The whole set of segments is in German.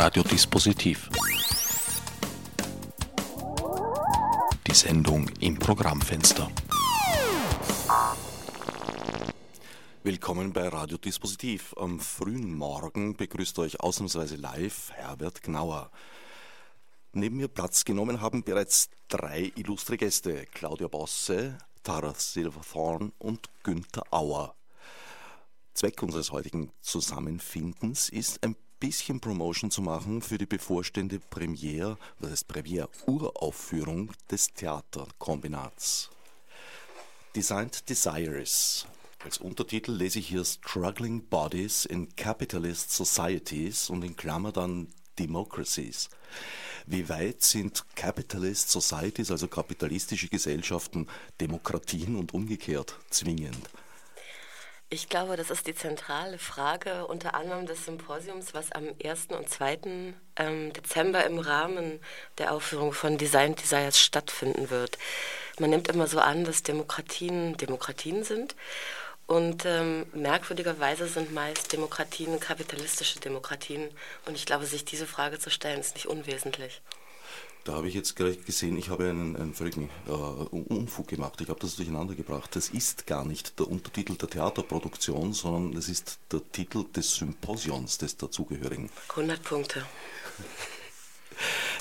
Radiodispositiv. Die Sendung im Programmfenster. Willkommen bei Radiodispositiv. Am frühen Morgen begrüßt euch ausnahmsweise live Herbert Gnauer. Neben mir Platz genommen haben bereits drei illustre Gäste: Claudia Bosse, Tara Silverthorn und Günther Auer. Zweck unseres heutigen Zusammenfindens ist ein bisschen Promotion zu machen für die bevorstehende Premiere, das heißt Premiere Uraufführung des Theaterkombinats. Designed Desires. Als Untertitel lese ich hier Struggling Bodies in Capitalist Societies und in Klammer dann Democracies. Wie weit sind Capitalist Societies, also kapitalistische Gesellschaften, Demokratien und umgekehrt zwingend? Ich glaube, das ist die zentrale Frage unter anderem des Symposiums, was am 1. und 2. Ähm, Dezember im Rahmen der Aufführung von Design Desires stattfinden wird. Man nimmt immer so an, dass Demokratien Demokratien sind und ähm, merkwürdigerweise sind meist Demokratien kapitalistische Demokratien. Und ich glaube, sich diese Frage zu stellen, ist nicht unwesentlich. Da habe ich jetzt gleich gesehen, ich habe einen, einen völligen äh, Unfug gemacht. Ich habe das durcheinander gebracht. Das ist gar nicht der Untertitel der Theaterproduktion, sondern das ist der Titel des Symposions des dazugehörigen. 100 Punkte.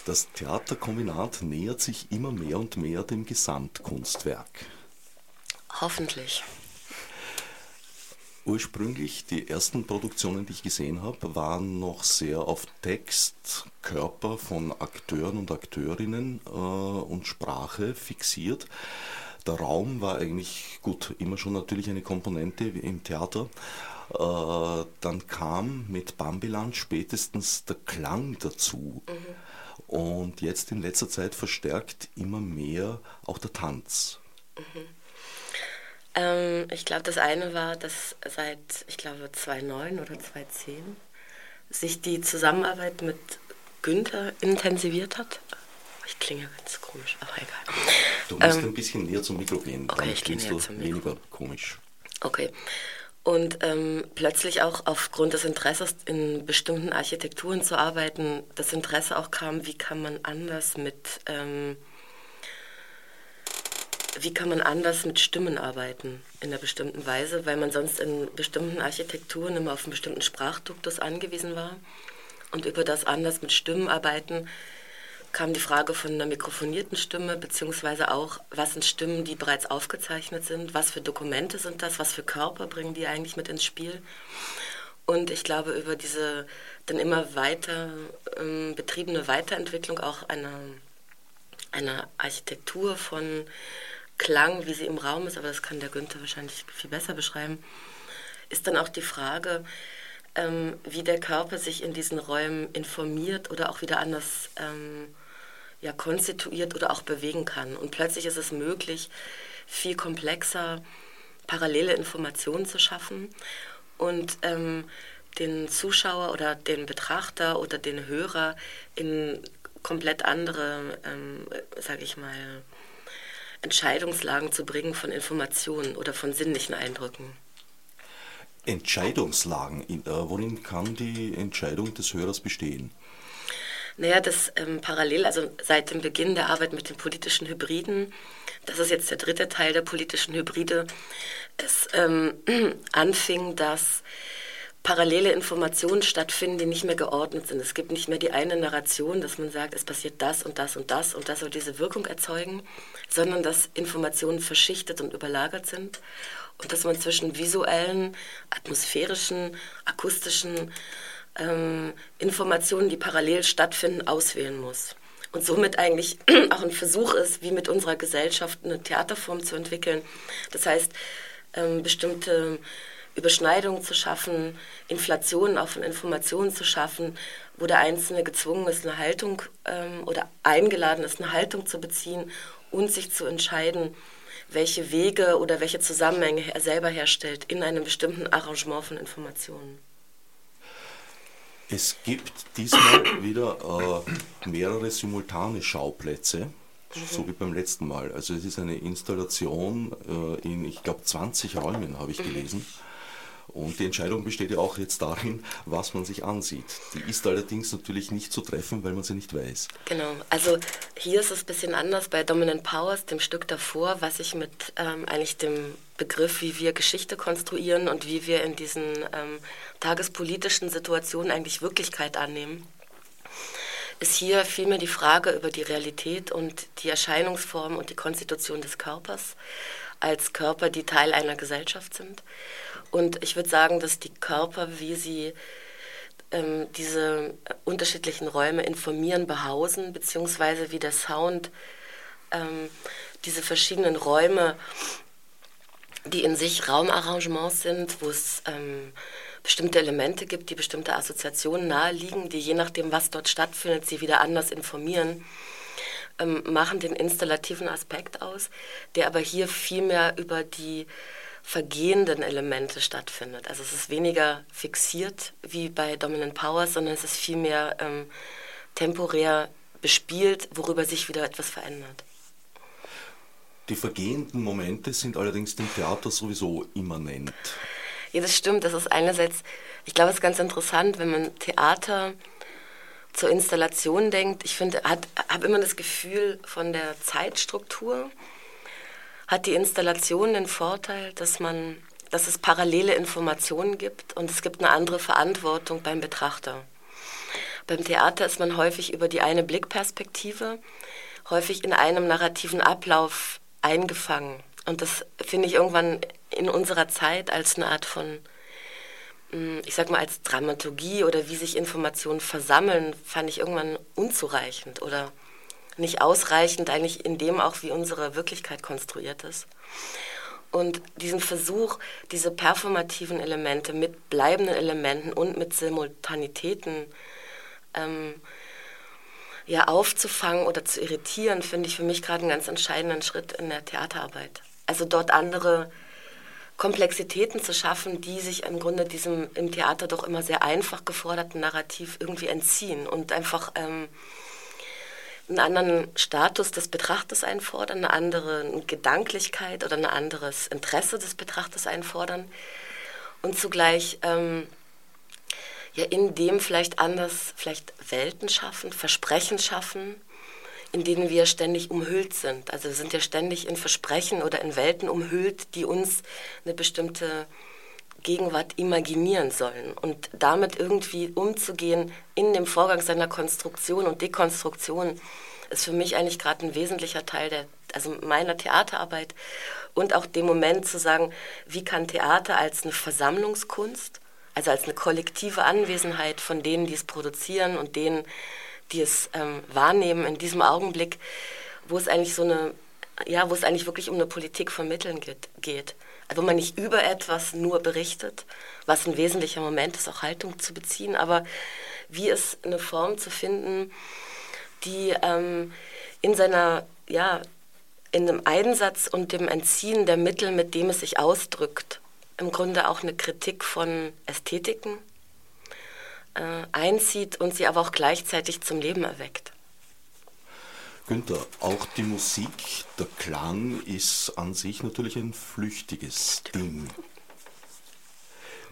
Das Theaterkombinat nähert sich immer mehr und mehr dem Gesamtkunstwerk. Hoffentlich. Ursprünglich, die ersten Produktionen, die ich gesehen habe, waren noch sehr auf Text, Körper von Akteuren und Akteurinnen äh, und Sprache fixiert. Der Raum war eigentlich, gut, immer schon natürlich eine Komponente im Theater. Äh, dann kam mit Bambiland spätestens der Klang dazu. Mhm. Und jetzt in letzter Zeit verstärkt immer mehr auch der Tanz. Mhm. Ähm, ich glaube, das eine war, dass seit, ich glaube, 2009 oder 2010 sich die Zusammenarbeit mit Günther intensiviert hat. Ich klinge ganz komisch, aber egal. Du musst ähm, ein bisschen näher zum Mikro gehen. Okay, ich gehe näher zum Mikro. weniger komisch. Okay. Und ähm, plötzlich auch aufgrund des Interesses in bestimmten Architekturen zu arbeiten, das Interesse auch kam, wie kann man anders mit ähm, wie kann man anders mit Stimmen arbeiten in einer bestimmten Weise, weil man sonst in bestimmten Architekturen immer auf einen bestimmten Sprachduktus angewiesen war. Und über das anders mit Stimmen arbeiten kam die Frage von einer mikrofonierten Stimme, beziehungsweise auch, was sind Stimmen, die bereits aufgezeichnet sind, was für Dokumente sind das, was für Körper bringen die eigentlich mit ins Spiel. Und ich glaube, über diese dann immer weiter ähm, betriebene Weiterentwicklung auch einer, einer Architektur von Klang, wie sie im Raum ist, aber das kann der Günther wahrscheinlich viel besser beschreiben, ist dann auch die Frage, ähm, wie der Körper sich in diesen Räumen informiert oder auch wieder anders ähm, ja, konstituiert oder auch bewegen kann. Und plötzlich ist es möglich, viel komplexer parallele Informationen zu schaffen und ähm, den Zuschauer oder den Betrachter oder den Hörer in komplett andere, ähm, sage ich mal, Entscheidungslagen zu bringen von Informationen oder von sinnlichen Eindrücken. Entscheidungslagen, äh, worin kann die Entscheidung des Hörers bestehen? Naja, das ähm, parallel, also seit dem Beginn der Arbeit mit den politischen Hybriden, das ist jetzt der dritte Teil der politischen Hybride, es ähm, anfing, dass parallele Informationen stattfinden, die nicht mehr geordnet sind. Es gibt nicht mehr die eine Narration, dass man sagt, es passiert das und das und das und das soll diese Wirkung erzeugen, sondern dass Informationen verschichtet und überlagert sind und dass man zwischen visuellen, atmosphärischen, akustischen ähm, Informationen, die parallel stattfinden, auswählen muss. Und somit eigentlich auch ein Versuch ist, wie mit unserer Gesellschaft eine Theaterform zu entwickeln. Das heißt, ähm, bestimmte Überschneidungen zu schaffen, Inflationen auch von Informationen zu schaffen, wo der Einzelne gezwungen ist, eine Haltung ähm, oder eingeladen ist, eine Haltung zu beziehen und sich zu entscheiden, welche Wege oder welche Zusammenhänge er selber herstellt in einem bestimmten Arrangement von Informationen. Es gibt diesmal wieder äh, mehrere simultane Schauplätze, mhm. so wie beim letzten Mal. Also es ist eine Installation äh, in, ich glaube, 20 Räumen, habe ich gelesen. Mhm Und die Entscheidung besteht ja auch jetzt darin, was man sich ansieht. Die ist allerdings natürlich nicht zu treffen, weil man sie nicht weiß. Genau, also hier ist es ein bisschen anders bei Dominant Powers, dem Stück davor, was ich mit ähm, eigentlich dem Begriff, wie wir Geschichte konstruieren und wie wir in diesen ähm, tagespolitischen Situationen eigentlich Wirklichkeit annehmen, ist hier vielmehr die Frage über die Realität und die Erscheinungsform und die Konstitution des Körpers als Körper, die Teil einer Gesellschaft sind. Und ich würde sagen, dass die Körper, wie sie ähm, diese unterschiedlichen Räume informieren, behausen, beziehungsweise wie der Sound ähm, diese verschiedenen Räume, die in sich Raumarrangements sind, wo es ähm, bestimmte Elemente gibt, die bestimmte Assoziationen naheliegen, die je nachdem, was dort stattfindet, sie wieder anders informieren, ähm, machen den installativen Aspekt aus, der aber hier viel mehr über die vergehenden Elemente stattfindet. Also es ist weniger fixiert wie bei Dominant Powers, sondern es ist vielmehr ähm, temporär bespielt, worüber sich wieder etwas verändert. Die vergehenden Momente sind allerdings dem Theater sowieso immanent. Ja, das stimmt. Das ist einerseits, ich glaube, es ist ganz interessant, wenn man Theater zur Installation denkt. Ich finde, habe immer das Gefühl von der Zeitstruktur hat die Installation den Vorteil, dass man, dass es parallele Informationen gibt und es gibt eine andere Verantwortung beim Betrachter. Beim Theater ist man häufig über die eine Blickperspektive, häufig in einem narrativen Ablauf eingefangen. Und das finde ich irgendwann in unserer Zeit als eine Art von, hm, ich sag mal, als Dramaturgie oder wie sich Informationen versammeln, fand ich irgendwann unzureichend oder nicht ausreichend eigentlich in dem auch, wie unsere Wirklichkeit konstruiert ist. Und diesen Versuch, diese performativen Elemente mit bleibenden Elementen und mit Simultanitäten ähm, ja, aufzufangen oder zu irritieren, finde ich für mich gerade einen ganz entscheidenden Schritt in der Theaterarbeit. Also dort andere Komplexitäten zu schaffen, die sich im Grunde diesem im Theater doch immer sehr einfach geforderten Narrativ irgendwie entziehen und einfach ähm, einen anderen Status des Betrachters einfordern, eine andere Gedanklichkeit oder ein anderes Interesse des Betrachters einfordern und zugleich ähm, ja in dem vielleicht anders, vielleicht Welten schaffen, Versprechen schaffen, in denen wir ständig umhüllt sind. Also wir sind ja ständig in Versprechen oder in Welten umhüllt, die uns eine bestimmte Gegenwart imaginieren sollen und damit irgendwie umzugehen in dem Vorgang seiner Konstruktion und Dekonstruktion ist für mich eigentlich gerade ein wesentlicher Teil der, also meiner Theaterarbeit und auch dem Moment zu sagen, wie kann Theater als eine Versammlungskunst, also als eine kollektive Anwesenheit von denen, die es produzieren und denen, die es ähm, wahrnehmen in diesem Augenblick, wo es eigentlich so eine, ja, wo es eigentlich wirklich um eine Politik vermitteln geht. geht wo man nicht über etwas nur berichtet, was ein wesentlicher Moment ist, auch Haltung zu beziehen, aber wie es eine Form zu finden, die ähm, in seiner, ja, in dem Einsatz und dem Entziehen der Mittel, mit dem es sich ausdrückt, im Grunde auch eine Kritik von Ästhetiken äh, einzieht und sie aber auch gleichzeitig zum Leben erweckt. Günther, auch die Musik, der Klang ist an sich natürlich ein flüchtiges Ding.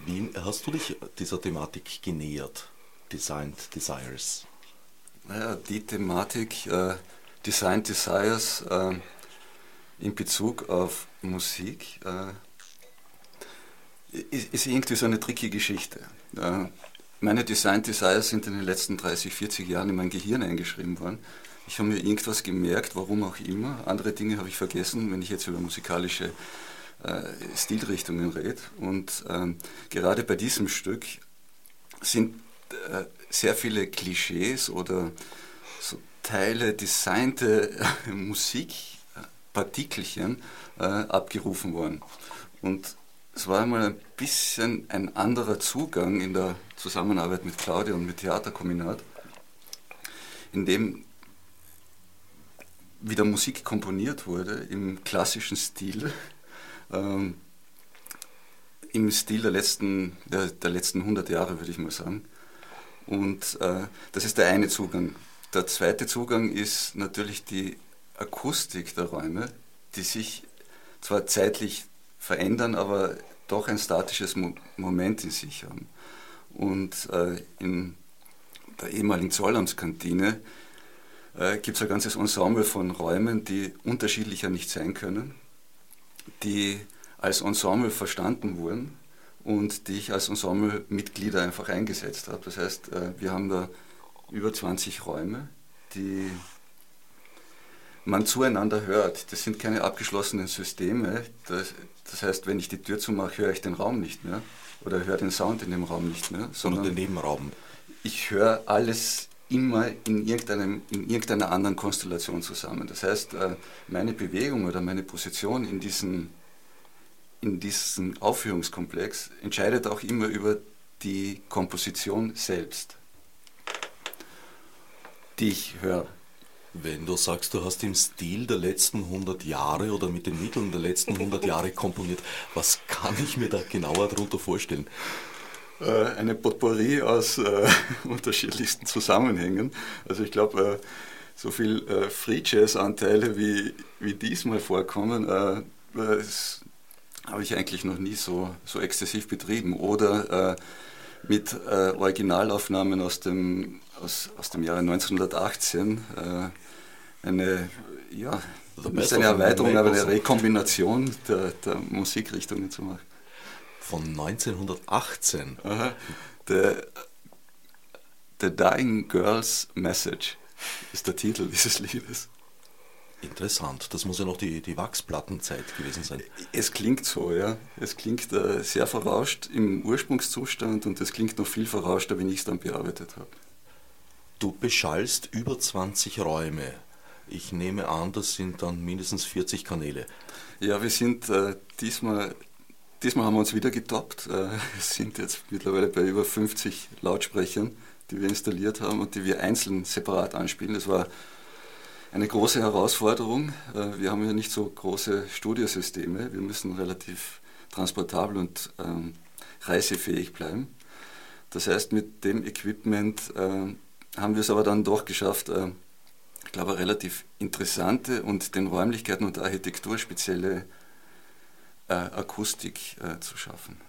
Wie hast du dich dieser Thematik genähert, Designed Desires? Naja, die Thematik äh, Designed Desires äh, in Bezug auf Musik äh, ist, ist, irgendwie so eine tricky Geschichte. Äh, meine Designed Desires sind in den letzten 30, 40 Jahren in mein Gehirn eingeschrieben worden ich habe mir irgendwas gemerkt, warum auch immer. Andere Dinge habe ich vergessen, wenn ich jetzt über musikalische äh, Stilrichtungen rede. Und ähm, gerade bei diesem Stück sind äh, sehr viele Klischees oder so Teile designte äh, Musikpartikelchen äh, abgerufen worden. Und es war einmal ein bisschen ein anderer Zugang in der Zusammenarbeit mit Claudia und mit Theaterkombinat, in dem wie der Musik komponiert wurde, im klassischen Stil, ähm, im Stil der letzten, der, der, letzten 100 Jahre, würde ich mal sagen. Und äh, das ist der eine Zugang. Der zweite Zugang ist natürlich die Akustik der Räume, die sich zwar zeitlich verändern, aber doch ein statisches Mo Moment in sich haben. Und äh, in der ehemaligen Zollamtskantine äh, gibt es ein ganzes Ensemble von Räumen, die unterschiedlicher nicht sein können, die als Ensemble verstanden wurden und die ich als Ensemblemitglieder einfach eingesetzt habe. Das heißt, äh, wir haben da über 20 Räume, die man zueinander hört. Das sind keine abgeschlossenen Systeme. Das, das heißt, wenn ich die Tür zumache, höre ich den Raum nicht mehr oder höre den Sound in dem Raum nicht mehr, sondern den Nebenraum. Ich höre alles immer in, irgendeinem, in irgendeiner anderen Konstellation zusammen. Das heißt, äh, meine Bewegung oder meine Position in diesem, in diesem Aufführungskomplex entscheidet auch immer über die Komposition selbst, die ich höre. Wenn du sagst, du hast im Stil der letzten 100 Jahre oder mit den Mitteln der letzten 100 Jahre komponiert, was kann ich mir da genauer darunter vorstellen? Äh, eine Potpourri aus äh, unterschiedlichsten Zusammenhängen. Also ich glaube, äh, so viel äh, Free Jazz-Anteile wie, wie diesmal vorkommen, äh, das habe ich eigentlich noch nie so, so exzessiv betrieben. Oder äh, mit äh, Originalaufnahmen aus dem, aus, aus dem Jahre 1918 eine, ja, nicht eine Erweiterung, aber eine Rekombination der, der Musikrichtungen zu machen. Von 1918? Aha. The, The Dying Girl's Message ist der Titel dieses Liedes. Interessant, das muss ja noch die, die Wachsplattenzeit gewesen sein. Es klingt so, ja. Es klingt äh, sehr verrauscht im Ursprungszustand und es klingt noch viel verrauschter, wenn ich es dann bearbeitet habe. Du beschallst über 20 Räume. Ich nehme an, das sind dann mindestens 40 Kanäle. Ja, wir sind äh, diesmal, diesmal haben wir uns wieder getoppt. Äh, wir sind jetzt mittlerweile bei über 50 Lautsprechern, die wir installiert haben und die wir einzeln separat anspielen. Das war eine große Herausforderung. Äh, wir haben ja nicht so große Studiosysteme. Wir müssen relativ transportabel und ähm, reisefähig bleiben. Das heißt, mit dem Equipment äh, haben wir es aber dann doch geschafft, äh, ich glaube, relativ interessante und den Räumlichkeiten und Architektur spezielle äh, Akustik äh, zu schaffen.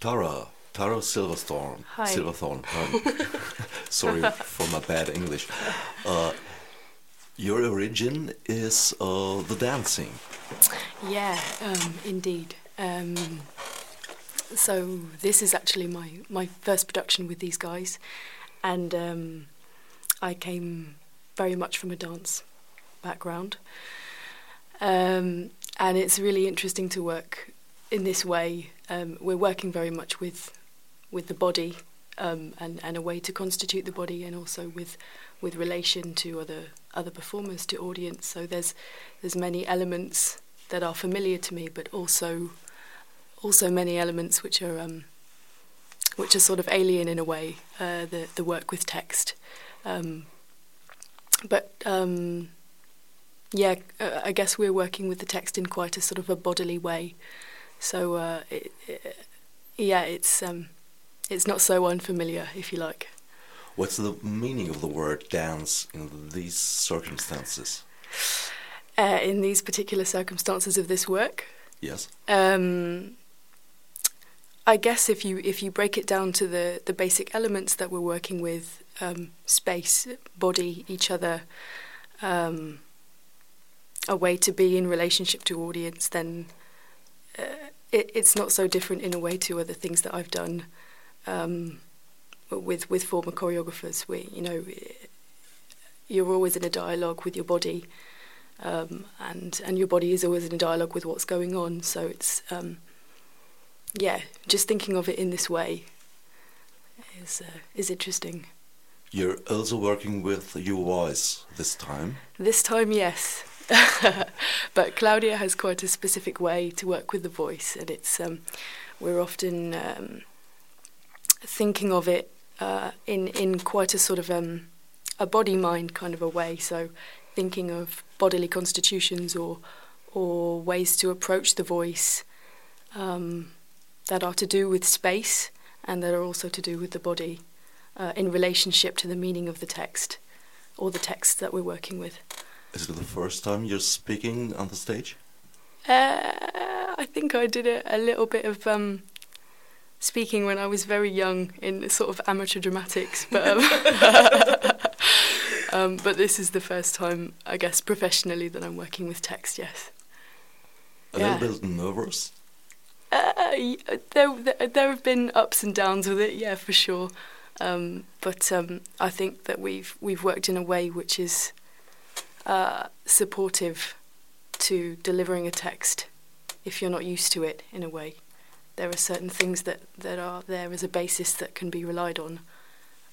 Tara, Tara Silverthorne. Hi. Silverthorne. Um, sorry for my bad English. Uh, your origin is uh, the dancing. Yeah, um, indeed. Um, so this is actually my, my first production with these guys, and um, I came very much from a dance background. Um, and it's really interesting to work in this way. Um, we're working very much with with the body um, and, and a way to constitute the body, and also with with relation to other other performers, to audience. So there's there's many elements that are familiar to me, but also also many elements which are um, which are sort of alien in a way. Uh, the the work with text. Um, but um, yeah, uh, I guess we're working with the text in quite a sort of a bodily way. So uh, it, it, yeah, it's um, it's not so unfamiliar, if you like. What's the meaning of the word dance in these circumstances? Uh, in these particular circumstances of this work, yes. Um, I guess if you if you break it down to the the basic elements that we're working with, um, space, body, each other, um, a way to be in relationship to audience, then uh, it, it's not so different in a way to other things that I've done um, with with former choreographers. Where you know you're always in a dialogue with your body, um, and and your body is always in a dialogue with what's going on. So it's um, yeah, just thinking of it in this way is uh, is interesting. You're also working with your voice this time. This time, yes. but Claudia has quite a specific way to work with the voice, and it's um, we're often um, thinking of it uh, in in quite a sort of um, a body mind kind of a way. So, thinking of bodily constitutions or or ways to approach the voice um, that are to do with space and that are also to do with the body uh, in relationship to the meaning of the text or the text that we're working with. Is it the first time you're speaking on the stage? Uh, I think I did a, a little bit of um, speaking when I was very young in sort of amateur dramatics, but um, um, but this is the first time, I guess, professionally that I'm working with text. Yes. A Yeah. little bit nervous. Uh, there, there, there have been ups and downs with it, yeah, for sure. Um, but um, I think that we've we've worked in a way which is uh, supportive to delivering a text. If you're not used to it, in a way, there are certain things that, that are there as a basis that can be relied on.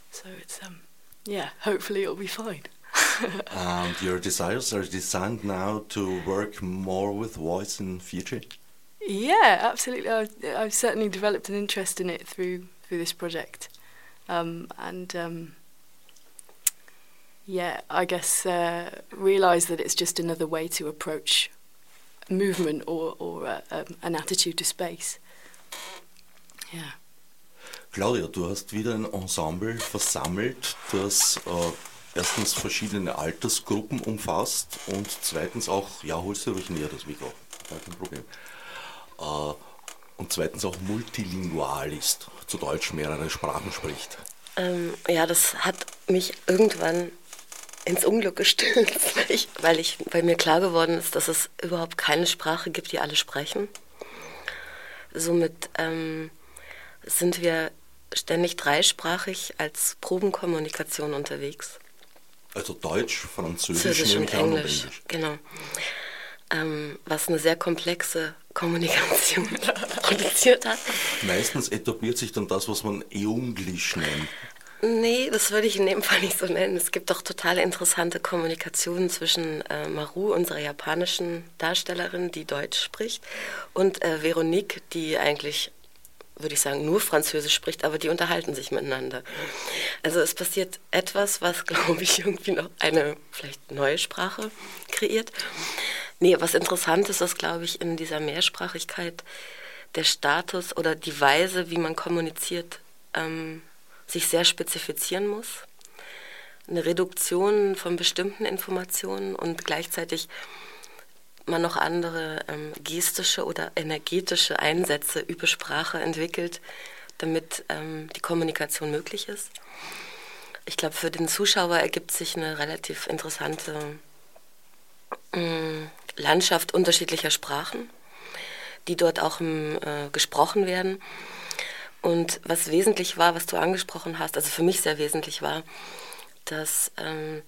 So it's um, yeah. Hopefully, it'll be fine. and your desires are designed now to work more with voice in future. Yeah, absolutely. I've, I've certainly developed an interest in it through through this project, um, and um, yeah, I guess uh, realise that it's just another way to approach movement or or uh, um, an attitude to space. Yeah. Claudia, du hast wieder ein Ensemble versammelt, das äh, erstens verschiedene Altersgruppen umfasst und zweitens auch, ja, holst du ruhig näher das Mikro, kein Problem. Äh, und zweitens auch multilingual ist, zu Deutsch mehrere Sprachen spricht. Ähm, ja, das hat mich irgendwann ins Unglück gestürzt, weil, ich, weil, ich, weil mir klar geworden ist, dass es überhaupt keine Sprache gibt, die alle sprechen. Somit ähm, sind wir ständig dreisprachig als Probenkommunikation unterwegs. Also Deutsch, Französisch, und an, und Englisch, genau. Ähm, was eine sehr komplexe Kommunikation produziert hat. Meistens etabliert sich dann das, was man Eunglisch nennt. Nee, das würde ich in dem Fall nicht so nennen. Es gibt doch total interessante Kommunikationen zwischen äh, Maru, unserer japanischen Darstellerin, die Deutsch spricht, und äh, Veronique, die eigentlich, würde ich sagen, nur Französisch spricht, aber die unterhalten sich miteinander. Also es passiert etwas, was, glaube ich, irgendwie noch eine vielleicht neue Sprache kreiert. Nee, was interessant ist, ist, glaube ich, in dieser Mehrsprachigkeit der Status oder die Weise, wie man kommuniziert, ähm, sich sehr spezifizieren muss. Eine Reduktion von bestimmten Informationen und gleichzeitig man noch andere ähm, gestische oder energetische Einsätze über Sprache entwickelt, damit ähm, die Kommunikation möglich ist. Ich glaube, für den Zuschauer ergibt sich eine relativ interessante ähm, Landschaft unterschiedlicher Sprachen, die dort auch ähm, äh, gesprochen werden. Und was wesentlich war, was du angesprochen hast, also für mich sehr wesentlich war, dass ähm,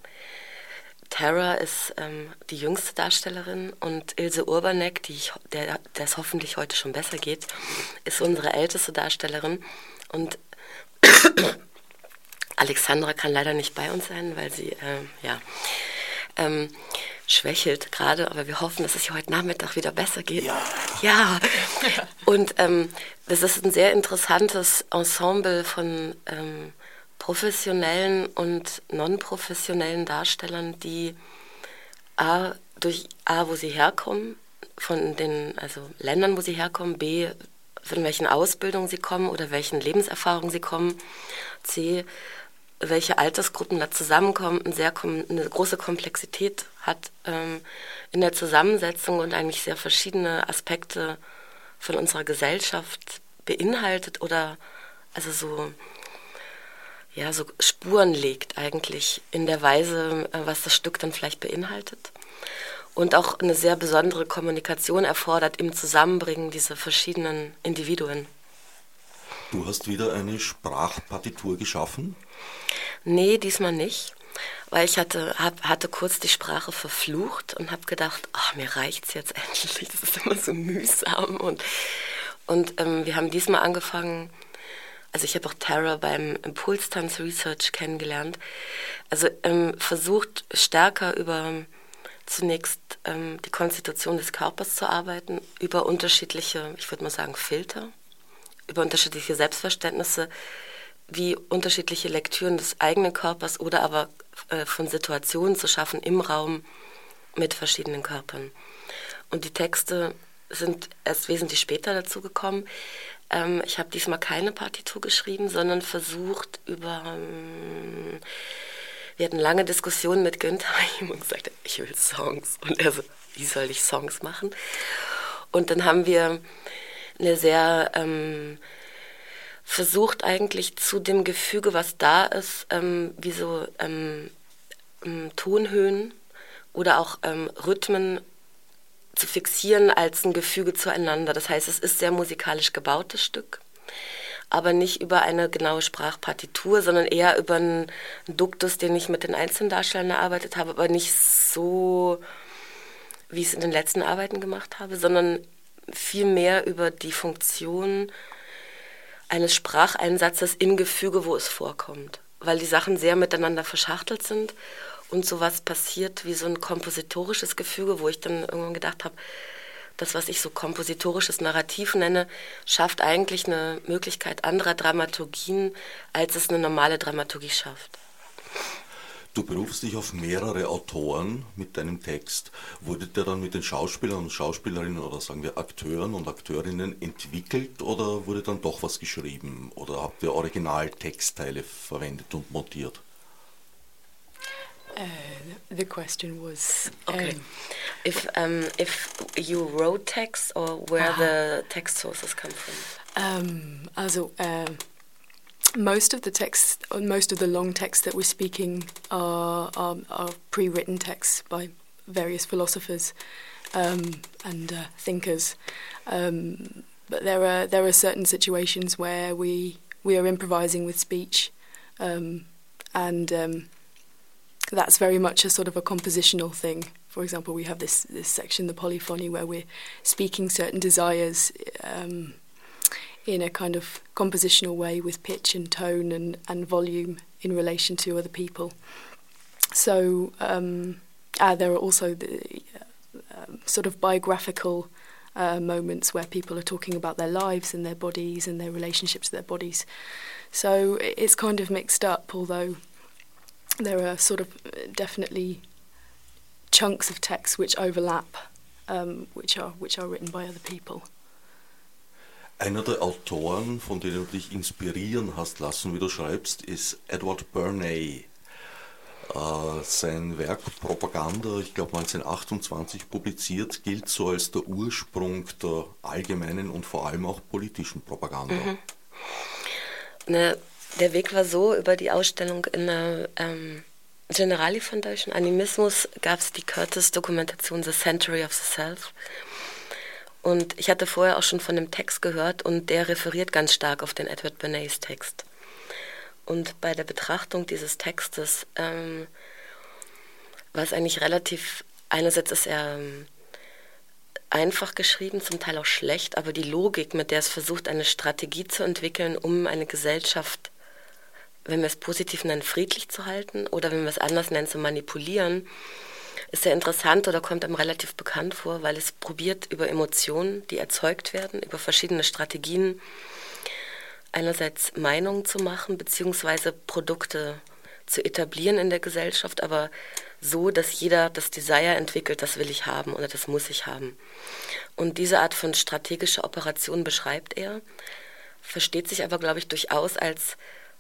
Tara ist ähm, die jüngste Darstellerin und Ilse Urbanek, die ich, der es hoffentlich heute schon besser geht, ist unsere älteste Darstellerin. Und Alexandra kann leider nicht bei uns sein, weil sie äh, ja, ähm, schwächelt gerade, aber wir hoffen, dass es ihr heute Nachmittag wieder besser geht. Ja. Ja. Und ähm, das ist ein sehr interessantes Ensemble von ähm, professionellen und non-professionellen Darstellern, die A, durch A, wo sie herkommen, von den also Ländern, wo sie herkommen, B, von welchen Ausbildungen sie kommen oder welchen Lebenserfahrungen sie kommen, C, welche Altersgruppen da zusammenkommen, eine, sehr eine große Komplexität hat ähm, in der Zusammensetzung und eigentlich sehr verschiedene Aspekte von unserer Gesellschaft beinhaltet oder also so ja so Spuren legt eigentlich in der Weise, äh, was das Stück dann vielleicht beinhaltet und auch eine sehr besondere Kommunikation erfordert im Zusammenbringen dieser verschiedenen Individuen. Du hast wieder eine Sprachpartitur geschaffen. Nee, diesmal nicht. Weil ich hatte, hab, hatte kurz die Sprache verflucht und habe gedacht, ach, mir reicht's jetzt endlich. Das ist immer so mühsam. Und, und ähm, wir haben diesmal angefangen, also ich habe auch Tara beim Impulstanz Research kennengelernt. Also ähm, versucht stärker über zunächst ähm, die Konstitution des Körpers zu arbeiten, über unterschiedliche, ich würde mal sagen, Filter, über unterschiedliche Selbstverständnisse, wie unterschiedliche Lektüren des eigenen Körpers oder aber äh, von Situationen zu schaffen im Raum mit verschiedenen Körpern. Und die Texte sind erst wesentlich später dazu gekommen. Ähm, ich habe diesmal keine Partitur geschrieben, sondern versucht über ähm, wir hatten lange Diskussionen mit Günther, gesagt habe, ich will Songs. Und er so, wie soll ich Songs machen? Und dann haben wir eine sehr ähm, versucht eigentlich zu dem Gefüge, was da ist, ähm, wie so ähm, ähm Tonhöhen oder auch ähm, Rhythmen zu fixieren als ein Gefüge zueinander. Das heißt, es ist sehr musikalisch gebautes Stück, aber nicht über eine genaue Sprachpartitur, sondern eher über einen Duktus, den ich mit den einzelnen Darstellern erarbeitet habe, aber nicht so, wie ich es in den letzten Arbeiten gemacht habe, sondern viel mehr über die Funktion eines Spracheinsatzes im Gefüge, wo es vorkommt, weil die Sachen sehr miteinander verschachtelt sind und sowas passiert wie so ein kompositorisches Gefüge, wo ich dann irgendwann gedacht habe, das, was ich so kompositorisches Narrativ nenne, schafft eigentlich eine Möglichkeit anderer Dramaturgien, als es eine normale Dramaturgie schafft. Du berufst dich auf mehrere Autoren mit deinem Text. Wurde der dann mit den Schauspielern und Schauspielerinnen oder sagen wir Akteuren und Akteurinnen entwickelt oder wurde dann doch was geschrieben? Oder habt ihr Originaltextteile verwendet und montiert? Uh, the question was okay. Um, if um, if you wrote text or where uh, the text sources come from. Um, also uh, most of the texts, most of the long texts that we're speaking are are, are pre-written texts by various philosophers um, and uh, thinkers. Um, but there are there are certain situations where we we are improvising with speech, um, and um, that's very much a sort of a compositional thing. For example, we have this this section, the polyphony, where we're speaking certain desires um, in a kind of compositional way with pitch and tone and, and volume in relation to other people. So um, uh, there are also the uh, sort of biographical uh, moments where people are talking about their lives and their bodies and their relationships to their bodies. So it's kind of mixed up, although there are sort of uh, definitely chunks of text which overlap, um, which are which are written by other people. Einer der Autoren, von denen du dich inspirieren hast lassen, wie du schreibst, ist Edward Burney. Äh, sein Werk Propaganda, ich glaube 1928 publiziert, gilt so als der Ursprung der allgemeinen und vor allem auch politischen Propaganda. Mhm. Ne, der Weg war so, über die Ausstellung in der ähm, Generali Foundation, Animismus, gab es die Curtis-Dokumentation The Century of the Self. Und ich hatte vorher auch schon von dem Text gehört und der referiert ganz stark auf den Edward Bernays Text. Und bei der Betrachtung dieses Textes ähm, war es eigentlich relativ, einerseits ist er ähm, einfach geschrieben, zum Teil auch schlecht, aber die Logik, mit der es versucht, eine Strategie zu entwickeln, um eine Gesellschaft wenn wir es positiv nennen, friedlich zu halten oder wenn wir es anders nennen, zu manipulieren, ist sehr interessant oder kommt einem relativ bekannt vor, weil es probiert über Emotionen, die erzeugt werden, über verschiedene Strategien, einerseits Meinungen zu machen, beziehungsweise Produkte zu etablieren in der Gesellschaft, aber so, dass jeder das Desire entwickelt, das will ich haben oder das muss ich haben. Und diese Art von strategischer Operation beschreibt er, versteht sich aber, glaube ich, durchaus als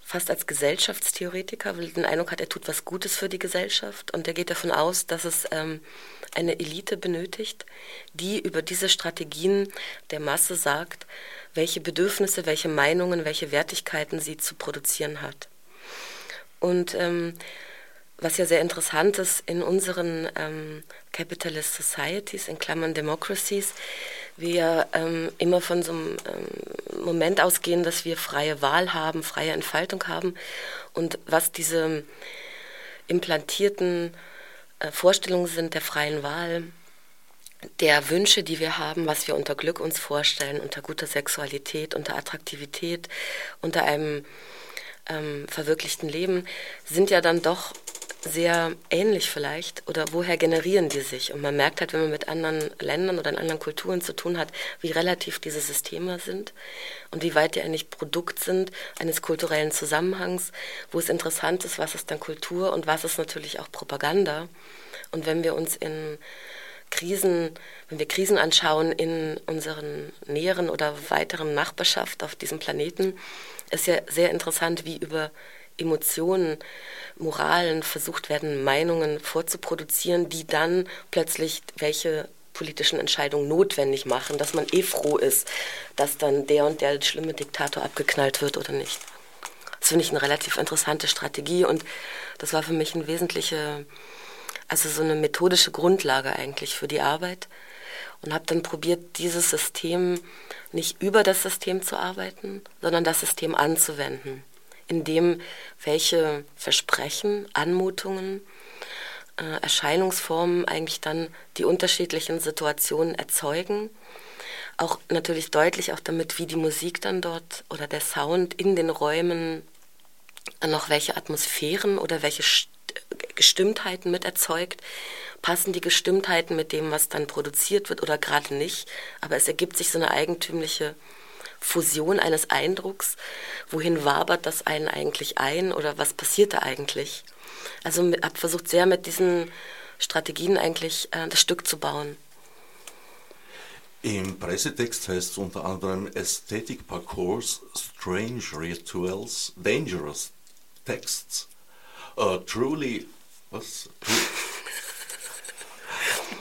fast als Gesellschaftstheoretiker, weil den Eindruck hat, er tut was Gutes für die Gesellschaft und er geht davon aus, dass es ähm, eine Elite benötigt, die über diese Strategien der Masse sagt, welche Bedürfnisse, welche Meinungen, welche Wertigkeiten sie zu produzieren hat. Und ähm, was ja sehr interessant ist in unseren ähm, Capitalist Societies, in Klammern Democracies, wir ähm, immer von so einem ähm, Moment ausgehen, dass wir freie Wahl haben, freie Entfaltung haben. Und was diese implantierten äh, Vorstellungen sind der freien Wahl, der Wünsche, die wir haben, was wir unter Glück uns vorstellen, unter guter Sexualität, unter Attraktivität, unter einem ähm, verwirklichten Leben, sind ja dann doch sehr ähnlich vielleicht oder woher generieren die sich? Und man merkt halt, wenn man mit anderen Ländern oder in anderen Kulturen zu tun hat, wie relativ diese Systeme sind und wie weit die eigentlich Produkt sind eines kulturellen Zusammenhangs, wo es interessant ist, was ist dann Kultur und was ist natürlich auch Propaganda. Und wenn wir uns in Krisen, wenn wir Krisen anschauen in unseren näheren oder weiteren Nachbarschaft auf diesem Planeten, ist ja sehr interessant, wie über Emotionen, Moralen versucht werden, Meinungen vorzuproduzieren, die dann plötzlich welche politischen Entscheidungen notwendig machen, dass man eh froh ist, dass dann der und der schlimme Diktator abgeknallt wird oder nicht. Das finde ich eine relativ interessante Strategie und das war für mich eine wesentliche, also so eine methodische Grundlage eigentlich für die Arbeit und habe dann probiert, dieses System nicht über das System zu arbeiten, sondern das System anzuwenden, indem welche Versprechen, Anmutungen, äh, Erscheinungsformen eigentlich dann die unterschiedlichen Situationen erzeugen. Auch natürlich deutlich auch damit, wie die Musik dann dort oder der Sound in den Räumen noch welche Atmosphären oder welche Gestimmtheiten mit erzeugt. Passen die Gestimmtheiten mit dem, was dann produziert wird oder gerade nicht? Aber es ergibt sich so eine eigentümliche Fusion eines Eindrucks. Wohin wabert das einen eigentlich ein oder was passiert da eigentlich? Also habe versucht sehr mit diesen Strategien eigentlich äh, das Stück zu bauen. Im Pressetext heißt es unter anderem Aesthetic Parcours, Strange Rituals, Dangerous Texts, uh, Truly, was?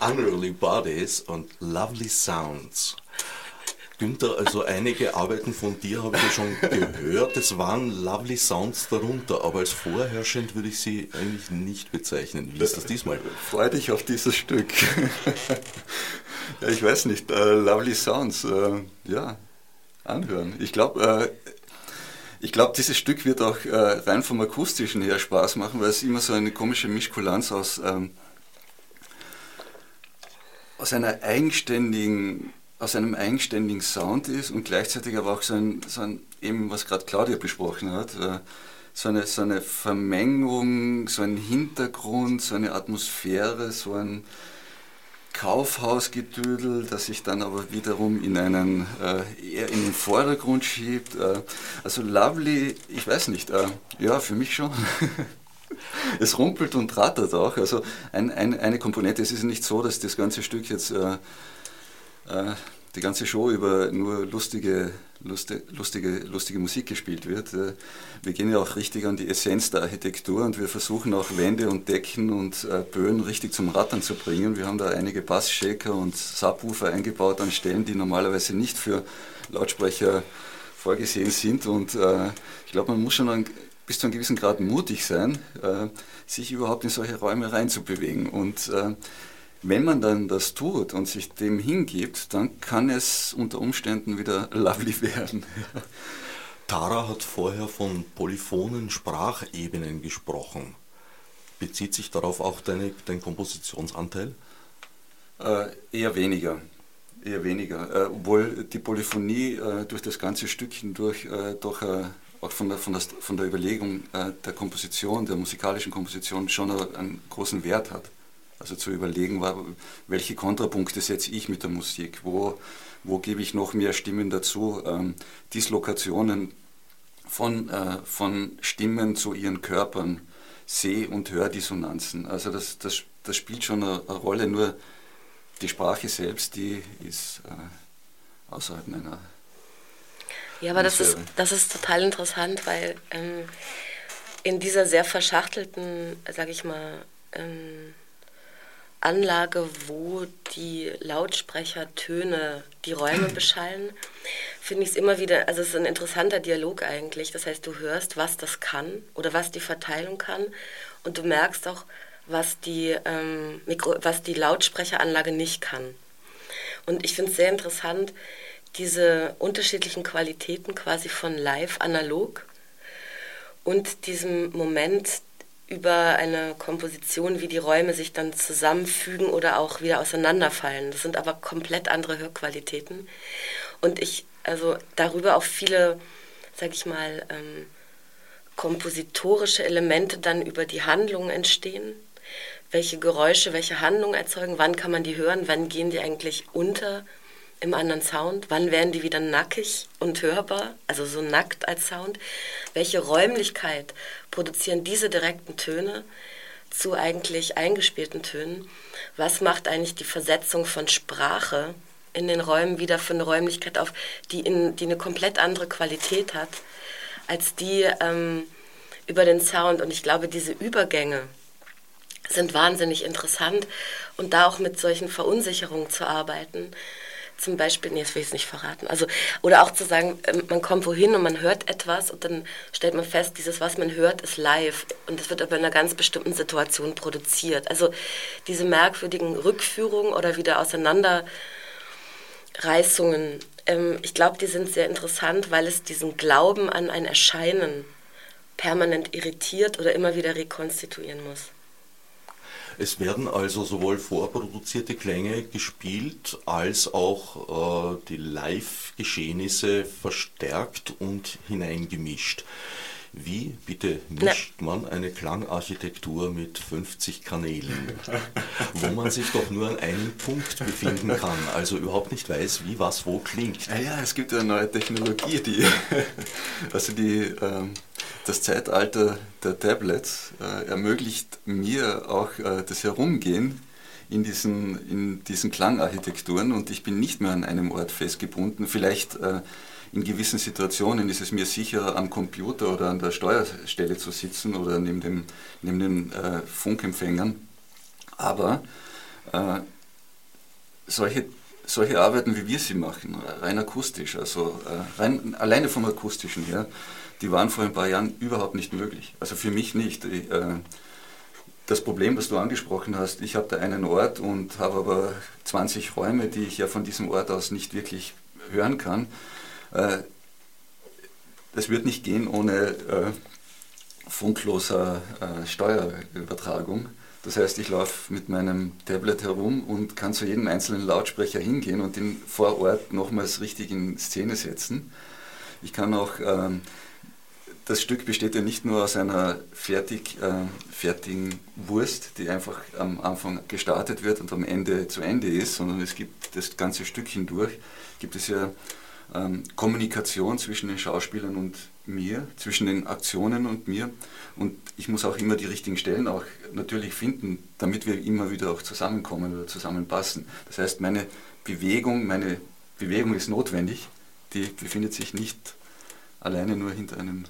Unruly Bodies und Lovely Sounds. Günther, also einige Arbeiten von dir habe ich ja schon gehört. Es waren lovely Sounds darunter, aber als vorherrschend würde ich sie eigentlich nicht bezeichnen. Wie ist das diesmal? Freu dich auf dieses Stück. ja, ich weiß nicht, äh, lovely Sounds, äh, ja, anhören. Ich glaube, äh, ich glaube, dieses Stück wird auch äh, rein vom akustischen her Spaß machen, weil es immer so eine komische Mischkulanz aus, ähm, aus einer eigenständigen aus einem eigenständigen Sound ist und gleichzeitig aber auch so ein, so ein eben was gerade Claudia besprochen hat, äh, so eine, so eine Vermengung, so ein Hintergrund, so eine Atmosphäre, so ein Kaufhausgedödel, das sich dann aber wiederum in einen äh, eher in den Vordergrund schiebt. Äh, also Lovely, ich weiß nicht, äh, ja, für mich schon. es rumpelt und rattert auch. Also ein, ein, eine Komponente, es ist nicht so, dass das ganze Stück jetzt äh, die ganze Show über nur lustige, lustige, lustige, lustige Musik gespielt wird. Äh, wir gehen ja auch richtig an die Essenz der Architektur und wir versuchen auch Wände und Decken und äh, Böen richtig zum Rattern zu bringen. Wir haben da einige Bassshaker und Subwoofer eingebaut an Stellen, die normalerweise nicht für Lautsprecher vorgesehen sind. Und ich glaube, man muss schon bis zu einem gewissen Grad mutig sein, sich überhaupt in solche Räume reinzubewegen. Und wenn man dann das tut und sich dem hingibt, dann kann es unter Umständen wieder lovely werden. Tara hat vorher von polyphonen Sprachebenen gesprochen. Bezieht sich darauf auch deine, dein Kompositionsanteil? Äh, eher weniger. Eher weniger. Äh, obwohl die Polyphonie äh, durch das ganze Stück hindurch äh, doch äh, auch von der, von, der, von der Überlegung äh, der Komposition, der musikalischen Komposition schon einen großen Wert hat. Also zu überlegen, welche Kontrapunkte setze ich mit der Musik, wo, wo gebe ich noch mehr Stimmen dazu, ähm, Dislokationen von, äh, von Stimmen zu ihren Körpern, Seh- und Hördissonanzen. Also das, das, das spielt schon eine, eine, Rolle, nur die Sprache selbst, die ist äh, außerhalb meiner. Ja, aber das ist, das ist total interessant, weil ähm, in dieser sehr verschachtelten, sage ich mal, ähm, Anlage, wo die Lautsprechertöne die Räume beschallen, finde ich es immer wieder, also es ist ein interessanter Dialog eigentlich. Das heißt, du hörst, was das kann oder was die Verteilung kann und du merkst auch, was die, ähm, Mikro, was die Lautsprecheranlage nicht kann. Und ich finde es sehr interessant, diese unterschiedlichen Qualitäten quasi von live analog und diesem Moment über eine Komposition, wie die Räume sich dann zusammenfügen oder auch wieder auseinanderfallen. Das sind aber komplett andere Hörqualitäten. Und ich, also darüber auch viele, sag ich mal, ähm, kompositorische Elemente dann über die Handlungen entstehen. Welche Geräusche, welche Handlungen erzeugen, wann kann man die hören, wann gehen die eigentlich unter im anderen Sound? Wann werden die wieder nackig und hörbar, also so nackt als Sound? Welche Räumlichkeit produzieren diese direkten Töne zu eigentlich eingespielten Tönen? Was macht eigentlich die Versetzung von Sprache in den Räumen wieder für eine Räumlichkeit auf, die, in, die eine komplett andere Qualität hat, als die, ähm, über den Sound. Und ich glaube, diese Übergänge sind wahnsinnig interessant und da auch mit solchen Verunsicherungen zu arbeiten. Zum Beispiel, nee, das will ich nicht verraten. Also, oder auch zu sagen, ähm, man kommt wohin und man hört etwas und dann stellt man fest, dieses, was man hört, ist live und es wird aber in einer ganz bestimmten Situation produziert. Also diese merkwürdigen Rückführungen oder wieder Auseinanderreißungen, ähm, ich glaube, die sind sehr interessant, weil es diesen Glauben an ein Erscheinen permanent irritiert oder immer wieder rekonstituieren muss. Es werden also sowohl vorproduzierte Klänge gespielt, als auch äh, die Live-Geschehnisse verstärkt und hineingemischt. Wie bitte mischt man eine Klangarchitektur mit 50 Kanälen, wo man sich doch nur an einem Punkt befinden kann, also überhaupt nicht weiß, wie was wo klingt? Ja, ja es gibt eine neue Technologie, die, also die, ähm, das Zeitalter der Tablets äh, ermöglicht mir auch äh, das Herumgehen in diesen, in diesen Klangarchitekturen und ich bin nicht mehr an einem Ort festgebunden. Vielleicht äh, in gewissen Situationen ist es mir sicherer, am Computer oder an der Steuerstelle zu sitzen oder neben, dem, neben den äh, Funkempfängern. Aber äh, solche, solche Arbeiten, wie wir sie machen, rein akustisch, also äh, rein, alleine vom akustischen her, die waren vor ein paar Jahren überhaupt nicht möglich. Also für mich nicht. Ich, äh, das Problem, das du angesprochen hast, ich habe da einen Ort und habe aber 20 Räume, die ich ja von diesem Ort aus nicht wirklich hören kann. Äh, das wird nicht gehen ohne äh, funkloser äh, Steuerübertragung. Das heißt, ich laufe mit meinem Tablet herum und kann zu jedem einzelnen Lautsprecher hingehen und ihn vor Ort nochmals richtig in Szene setzen. Ich kann auch, ähm, das Stück besteht ja nicht nur aus einer fertig, äh, fertigen Wurst, die einfach am Anfang gestartet wird und am Ende zu Ende ist, sondern es gibt das ganze Stück hindurch, gibt es ja ähm, Kommunikation zwischen den Schauspielern und mir, zwischen den Aktionen und mir. Und ich muss auch immer die richtigen Stellen auch natürlich finden, damit wir immer wieder auch zusammenkommen oder zusammenpassen. Das heißt, meine Bewegung, meine Bewegung ist notwendig, die befindet sich nicht alleine nur hinter einem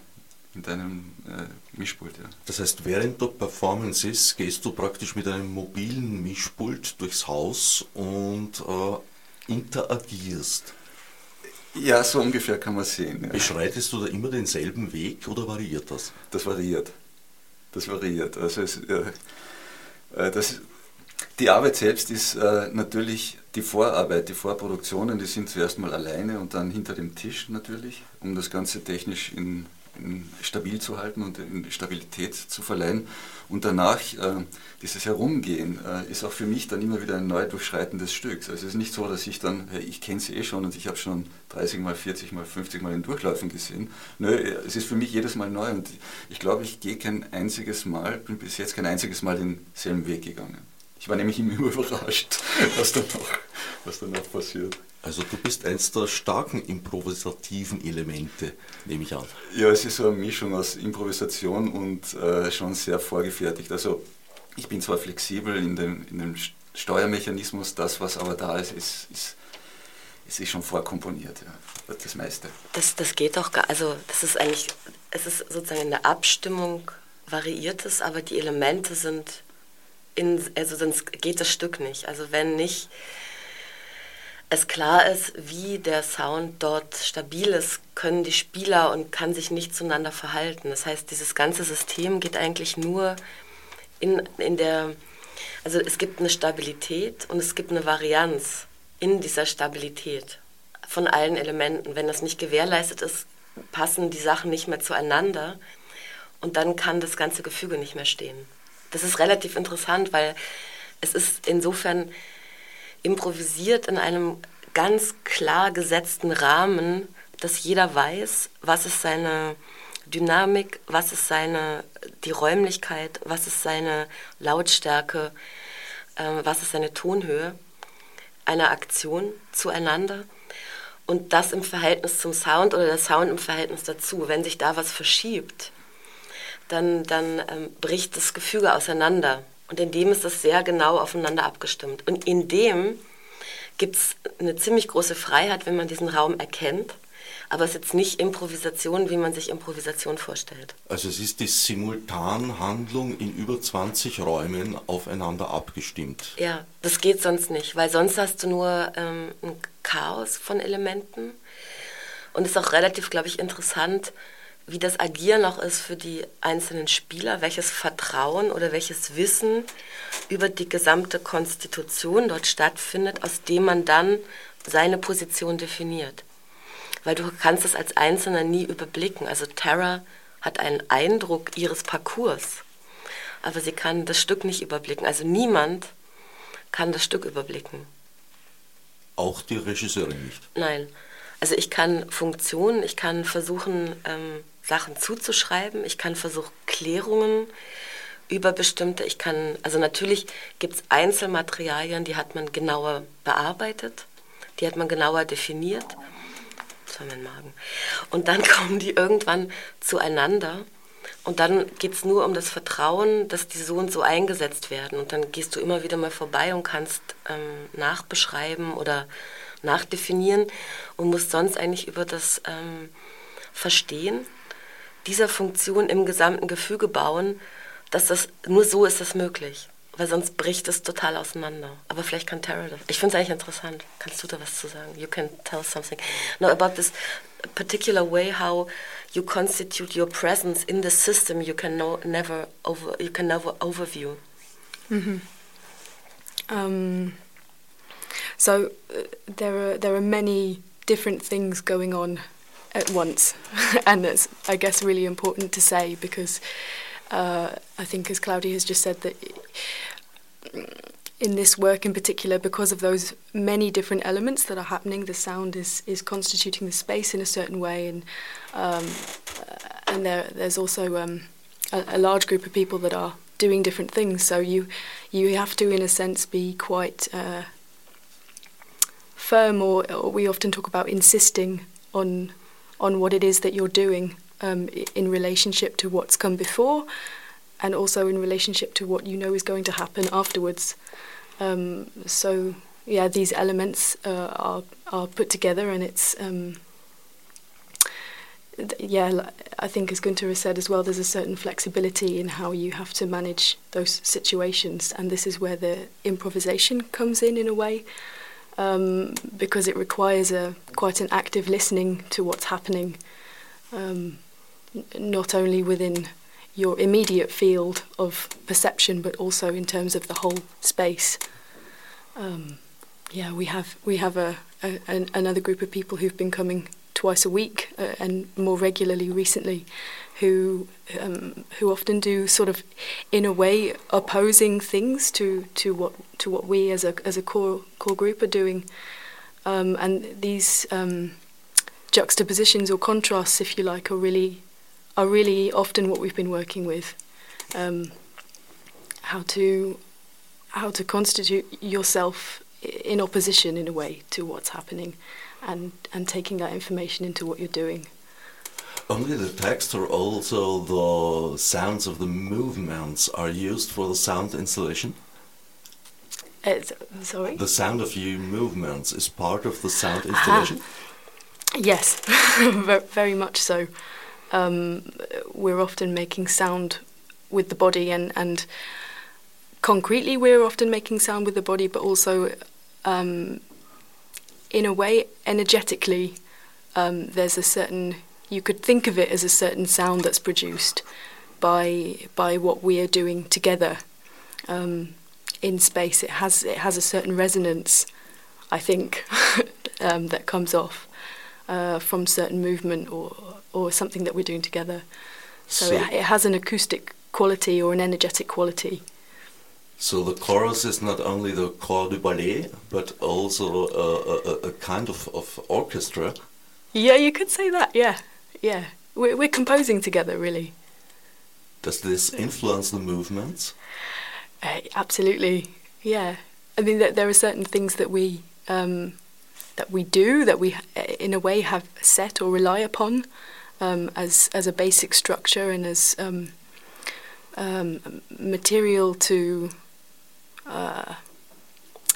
hinter einem äh, Mischpult. Ja. Das heißt, während der Performance ist, gehst du praktisch mit einem mobilen Mischpult durchs Haus und äh, interagierst. Ja, so ungefähr kann man sehen. Ja. Beschreitest du da immer denselben Weg oder variiert das? Das variiert. Das variiert. Also es, äh, äh, das, die Arbeit selbst ist äh, natürlich die Vorarbeit, die Vorproduktionen, die sind zuerst mal alleine und dann hinter dem Tisch natürlich, um das Ganze technisch in stabil zu halten und Stabilität zu verleihen. Und danach, äh, dieses Herumgehen, äh, ist auch für mich dann immer wieder ein neu durchschreitendes Stück. Also es ist nicht so, dass ich dann, ich kenne es eh schon und ich habe schon 30 mal, 40 mal, 50 mal in Durchläufen gesehen. Nö, es ist für mich jedes Mal neu und ich glaube, ich gehe kein einziges Mal, bin bis jetzt kein einziges Mal denselben Weg gegangen. Ich war nämlich immer überrascht, was dann noch, was noch passiert. Also du bist eins der starken improvisativen Elemente, nehme ich an. Ja, es ist so eine Mischung aus Improvisation und äh, schon sehr vorgefertigt. Also ich bin zwar flexibel in dem, in dem Steuermechanismus, das, was aber da ist, ist, ist, ist, ist schon vorkomponiert, ja, das meiste. Das, das geht doch gar, also das ist eigentlich, es ist sozusagen in der Abstimmung variiert es, aber die Elemente sind, in, also sonst geht das Stück nicht. Also wenn nicht es klar ist, wie der Sound dort stabil ist, können die Spieler und kann sich nicht zueinander verhalten. Das heißt, dieses ganze System geht eigentlich nur in, in der, also es gibt eine Stabilität und es gibt eine Varianz in dieser Stabilität von allen Elementen. Wenn das nicht gewährleistet ist, passen die Sachen nicht mehr zueinander und dann kann das ganze Gefüge nicht mehr stehen. Das ist relativ interessant, weil es ist insofern improvisiert in einem ganz klar gesetzten Rahmen, dass jeder weiß, was ist seine Dynamik, was ist seine die Räumlichkeit, was ist seine Lautstärke, äh, was ist seine Tonhöhe einer Aktion zueinander und das im Verhältnis zum Sound oder der Sound im Verhältnis dazu. Wenn sich da was verschiebt, dann, dann ähm, bricht das Gefüge auseinander. Und in dem ist das sehr genau aufeinander abgestimmt. Und in dem gibt es eine ziemlich große Freiheit, wenn man diesen Raum erkennt Aber es ist jetzt nicht Improvisation, wie man sich Improvisation vorstellt. Also es ist die Simultanhandlung in über 20 Räumen aufeinander abgestimmt. Ja, das geht sonst nicht, weil sonst hast du nur ähm, ein Chaos von Elementen. Und es ist auch relativ, glaube ich, interessant, wie das Agieren auch ist für die einzelnen Spieler, welches Vertrauen oder welches Wissen über die gesamte Konstitution dort stattfindet, aus dem man dann seine Position definiert. Weil du kannst es als Einzelner nie überblicken. Also Tara hat einen Eindruck ihres Parcours, aber sie kann das Stück nicht überblicken. Also niemand kann das Stück überblicken. Auch die Regisseurin nicht? Nein. Also ich kann Funktionen, ich kann versuchen, ähm, Sachen zuzuschreiben, ich kann versuchen, Klärungen über bestimmte, ich kann, also natürlich gibt es Einzelmaterialien, die hat man genauer bearbeitet, die hat man genauer definiert. Das war mein Magen. Und dann kommen die irgendwann zueinander und dann geht es nur um das Vertrauen, dass die so und so eingesetzt werden. Und dann gehst du immer wieder mal vorbei und kannst ähm, nachbeschreiben oder nachdefinieren und musst sonst eigentlich über das ähm, Verstehen dieser Funktion im gesamten Gefüge bauen, dass das nur so ist das möglich. Weil sonst bricht es total auseinander. Aber vielleicht kann Tara das. Ich finde es eigentlich interessant. Kannst du da was zu sagen? You can tell something. No, about this particular way how you constitute your presence in the system you can no, never over you can never overview. Mm -hmm. um, so uh, there are there are many different things going on at once, and that's, I guess really important to say because uh, I think, as Claudia has just said, that in this work in particular, because of those many different elements that are happening, the sound is is constituting the space in a certain way, and um, and there there's also um, a, a large group of people that are doing different things. So you you have to, in a sense, be quite uh, firm, or, or we often talk about insisting on on what it is that you're doing um, in relationship to what's come before and also in relationship to what you know is going to happen afterwards. Um, so yeah, these elements uh, are are put together, and it's um, yeah. I think as Gunter has said as well, there's a certain flexibility in how you have to manage those situations, and this is where the improvisation comes in in a way. Um, because it requires a quite an active listening to what's happening, um, not only within your immediate field of perception, but also in terms of the whole space. Um, yeah, we have we have a, a an, another group of people who've been coming twice a week uh, and more regularly recently, who um, who often do sort of, in a way, opposing things to, to what to what we as a as a core core group are doing, um, and these um, juxtapositions or contrasts, if you like, are really are really often what we've been working with. Um, how to how to constitute yourself in opposition in a way to what's happening and and taking that information into what you're doing. Only the text or also the sounds of the movements are used for the sound installation? Uh, sorry? The sound of your movements is part of the sound installation? Yes, very much so um, we're often making sound with the body and, and concretely we're often making sound with the body but also um, in a way energetically um, there's a certain you could think of it as a certain sound that's produced by by what we are doing together um, in space it has it has a certain resonance I think um, that comes off uh, from certain movement or or something that we're doing together. So, so it, it has an acoustic quality or an energetic quality. So the chorus is not only the corps du ballet, but also a, a, a, kind of, of orchestra. Yeah, you could say that. Yeah, yeah. We're, we're composing together, really. Does this influence the movements? Uh, absolutely. Yeah. I mean, there, there are certain things that we um, that we do that we, in a way, have set or rely upon um, as as a basic structure and as um, um, material to uh,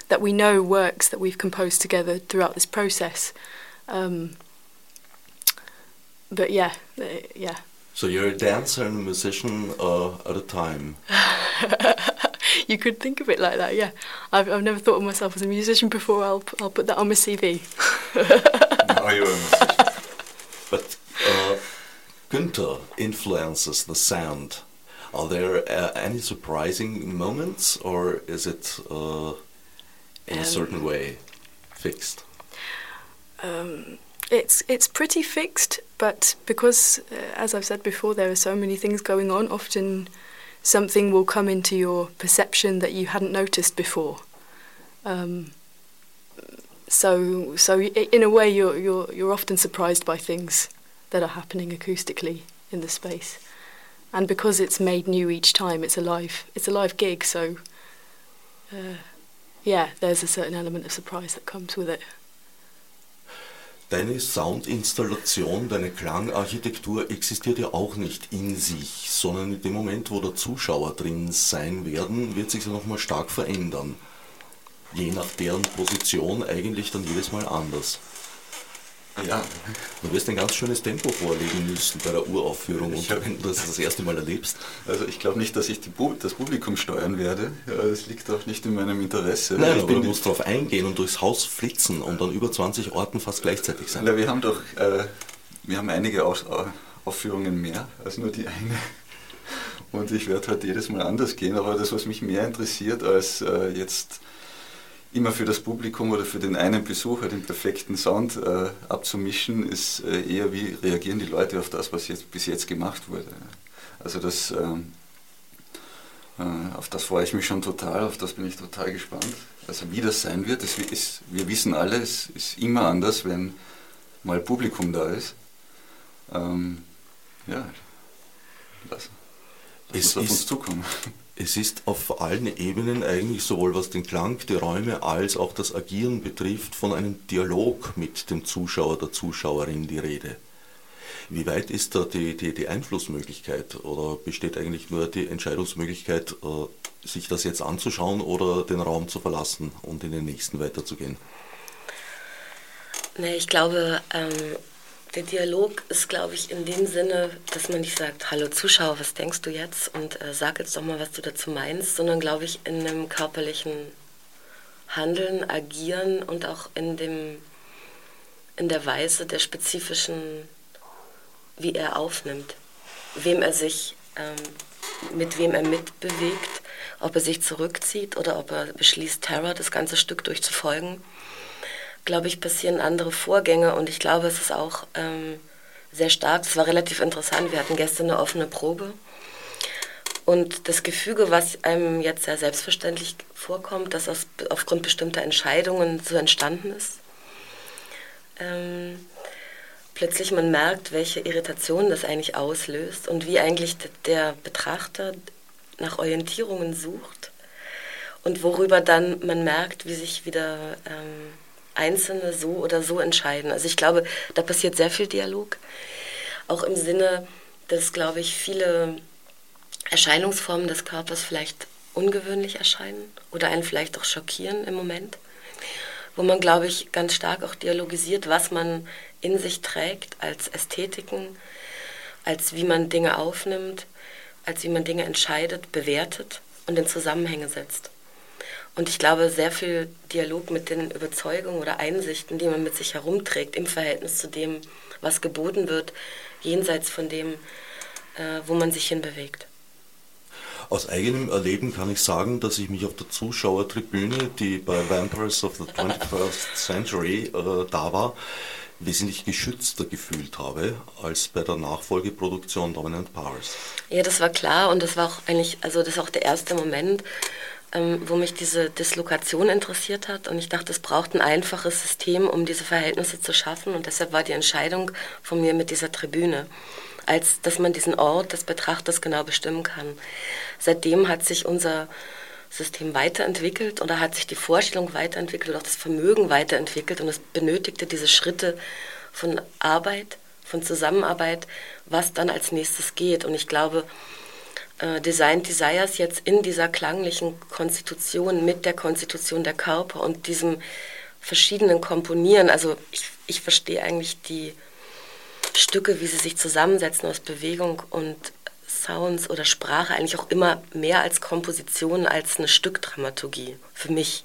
that we know works that we've composed together throughout this process. Um, but yeah, uh, yeah. So you're a dancer and a musician uh, at a time. you could think of it like that, yeah. I've, I've never thought of myself as a musician before. I'll, I'll put that on my CV. now you're a musician. But uh, Günther influences the sound. Are there uh, any surprising moments, or is it uh, in a certain Um, way fixed? Um, it's it's pretty fixed, but because, uh, as I've said before, there are so many things going on. Often, something will come into your perception that you hadn't noticed before. Um, so, so in a way, you're you're you're often surprised by things that are happening acoustically in the space, and because it's made new each time, it's a live it's a live gig. So, uh, yeah, there's a certain element of surprise that comes with it. Deine Soundinstallation, deine Klangarchitektur existiert ja auch nicht in sich, sondern in dem Moment, wo der Zuschauer drin sein werden, wird sich ja nochmal stark verändern. Je nach deren Position eigentlich dann jedes Mal anders. Ja, Du wirst ein ganz schönes Tempo vorlegen müssen bei der Uraufführung Ich und wenn du das das erste Mal erlebst. also ich glaube nicht, dass ich die Pu das Publikum steuern werde. Ja, das liegt auch nicht in meinem Interesse. Nein, ich aber du musst darauf eingehen und durchs Haus flitzen und an über 20 Orten fast gleichzeitig sein. Na, wir haben doch, äh, wir haben einige Aus Au- Aufführungen mehr als nur die eine. Und ich werde halt jedes Mal anders gehen, aber das, was mich mehr interessiert, als äh, jetzt immer für das Publikum oder für den einen Besucher den perfekten Sound äh, abzumischen, ist äh, eher, wie reagieren die Leute auf das, was jetzt bis jetzt gemacht wurde. Also das, ähm, äh, auf das freue ich mich schon total, auf das bin ich total gespannt. Also wie das sein wird, es ist, wir wissen alle, es ist immer anders, wenn mal Publikum da ist. Ähm, ja, lass, lass Es uns auf ist- uns zukommen. Es ist auf allen Ebenen eigentlich sowohl was den Klang, die Räume als auch das Agieren betrifft, von einem Dialog mit dem Zuschauer, der Zuschauerin die Rede. Wie weit ist da die, die, die Einflussmöglichkeit oder besteht eigentlich nur die Entscheidungsmöglichkeit, äh, sich das jetzt anzuschauen oder den Raum zu verlassen und in den nächsten weiterzugehen? Ich glaube, ähm, der Dialog ist, glaube ich, in dem Sinne, dass man nicht sagt, hallo Zuschauer, was denkst du jetzt? Und äh, sag jetzt doch mal, was du dazu meinst, sondern, glaube ich, in einem körperlichen Handeln, Agieren und auch in, dem, in der Weise der spezifischen, wie er aufnimmt, wem er sich, ähm, mit wem er mitbewegt, ob er sich zurückzieht oder ob er beschließt, Terror das ganze Stück durchzufolgen glaube ich, passieren andere Vorgänge und ich glaube, es ist auch ähm, sehr stark. Es war relativ interessant. Wir hatten gestern eine offene Probe und das Gefüge, was einem jetzt sehr selbstverständlich vorkommt, dass das aufgrund bestimmter Entscheidungen so entstanden ist. Ähm, plötzlich man merkt, welche Irritation das eigentlich auslöst und wie eigentlich der Betrachter nach Orientierungen sucht und worüber dann man merkt, wie sich wieder ähm, Einzelne so oder so entscheiden. Also ich glaube, da passiert sehr viel Dialog, auch im Sinne, dass, glaube ich, viele Erscheinungsformen des Körpers vielleicht ungewöhnlich erscheinen oder einen vielleicht auch schockieren im Moment, wo man, glaube ich, ganz stark auch dialogisiert, was man in sich trägt als Ästhetiken, als wie man Dinge aufnimmt, als wie man Dinge entscheidet, bewertet und in Zusammenhänge setzt. Und ich glaube, sehr viel Dialog mit den Überzeugungen oder Einsichten, die man mit sich herumträgt, im Verhältnis zu dem, was geboten wird, jenseits von dem, äh, wo man sich hinbewegt. Aus eigenem Erleben kann ich sagen, dass ich mich auf der Zuschauertribüne, die bei Vampires of the 21st Century äh, da war, wesentlich geschützter gefühlt habe als bei der Nachfolgeproduktion Dominant Powers. Ja, das war klar und das war auch eigentlich, also das auch der erste Moment, ähm, wo mich diese Dislokation interessiert hat und ich dachte, es braucht ein einfaches System, um diese Verhältnisse zu schaffen und deshalb war die Entscheidung von mir mit dieser Tribüne, als dass man diesen Ort des Betrachters genau bestimmen kann. Seitdem hat sich unser System weiterentwickelt oder hat sich die Vorstellung weiterentwickelt, auch das Vermögen weiterentwickelt und es benötigte diese Schritte von Arbeit, von Zusammenarbeit, was dann als nächstes geht. Und ich glaube, äh, Design Desires jetzt in dieser klanglichen Konstitution mit der Konstitution der Körper und diesem verschiedenen Komponieren, also ich, ich verstehe eigentlich die, Stücke, wie sie sich zusammensetzen aus Bewegung und Sounds oder Sprache, eigentlich auch immer mehr als Komposition als eine Stückdramaturgie für mich,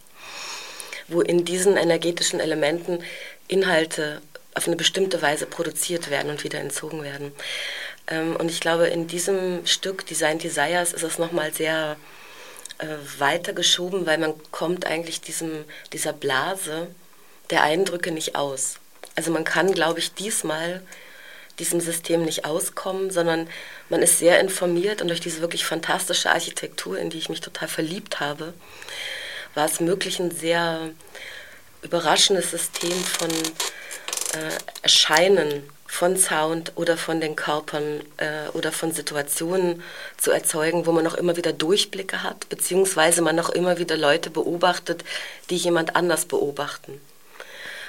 wo in diesen energetischen Elementen Inhalte auf eine bestimmte Weise produziert werden und wieder entzogen werden. Ähm, und ich glaube, in diesem Stück Design Desires ist es nochmal sehr äh, weiter geschoben, weil man kommt eigentlich diesem, dieser Blase der Eindrücke nicht aus. Also man kann, glaube ich, diesmal diesem System nicht auskommen, sondern man ist sehr informiert und durch diese wirklich fantastische Architektur, in die ich mich total verliebt habe, war es möglich, ein sehr überraschendes System von äh, Erscheinen von Sound oder von den Körpern äh, oder von Situationen zu erzeugen, wo man noch immer wieder Durchblicke hat, beziehungsweise man noch immer wieder Leute beobachtet, die jemand anders beobachten.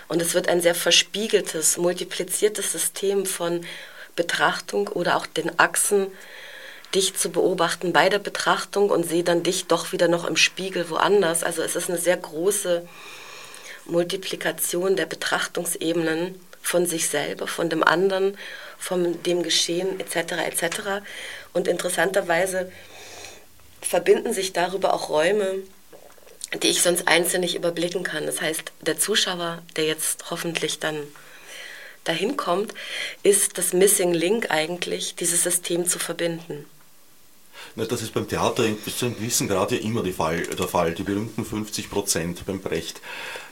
Und es wird ein sehr verspiegeltes, multipliziertes System von Betrachtung oder auch den Achsen, dich zu beobachten bei der Betrachtung und sehe dann dich doch wieder noch im Spiegel woanders. Also es ist eine sehr große Multiplikation der Betrachtungsebenen von sich selber, von dem anderen, von dem Geschehen etc. etc. Und interessanterweise verbinden sich darüber auch Räume, die ich sonst einzeln nicht überblicken kann. Das heißt, der Zuschauer, der jetzt hoffentlich dann dahin kommt, ist das Missing Link eigentlich, dieses System zu verbinden. Na, das ist beim Theater bis zu einem gewissen Grad ja immer Fall, der Fall, die berühmten 50 Prozent beim Brecht.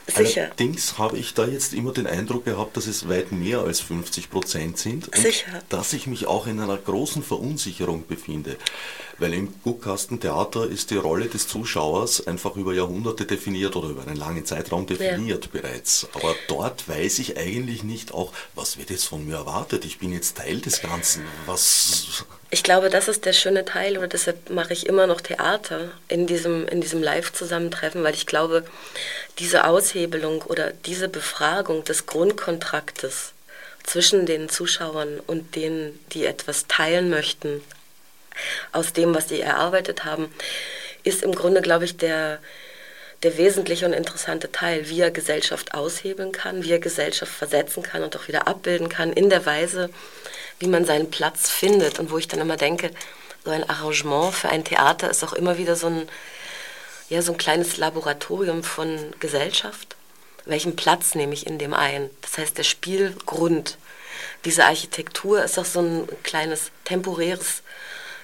Sicher. Allerdings habe ich da jetzt immer den Eindruck gehabt, dass es weit mehr als 50 Prozent sind und Sicher. dass ich mich auch in einer großen Verunsicherung befinde. Weil im Guckkastentheater ist die Rolle des Zuschauers einfach über Jahrhunderte definiert oder über einen langen Zeitraum definiert ja. bereits. Aber dort weiß ich eigentlich nicht auch, was wird jetzt von mir erwartet. Ich bin jetzt Teil des Ganzen. Was ich glaube, das ist der schöne Teil oder deshalb mache ich immer noch Theater in diesem, in diesem Live-Zusammentreffen, weil ich glaube, diese Aushebelung oder diese Befragung des Grundkontraktes zwischen den Zuschauern und denen, die etwas teilen möchten aus dem, was sie erarbeitet haben, ist im Grunde, glaube ich, der, der wesentliche und interessante Teil, wie er Gesellschaft aushebeln kann, wie er Gesellschaft versetzen kann und auch wieder abbilden kann in der Weise, wie man seinen Platz findet und wo ich dann immer denke, so ein Arrangement für ein Theater ist auch immer wieder so ein, ja, so ein kleines Laboratorium von Gesellschaft. Welchen Platz nehme ich in dem ein? Das heißt, der Spielgrund, diese Architektur ist auch so ein kleines temporäres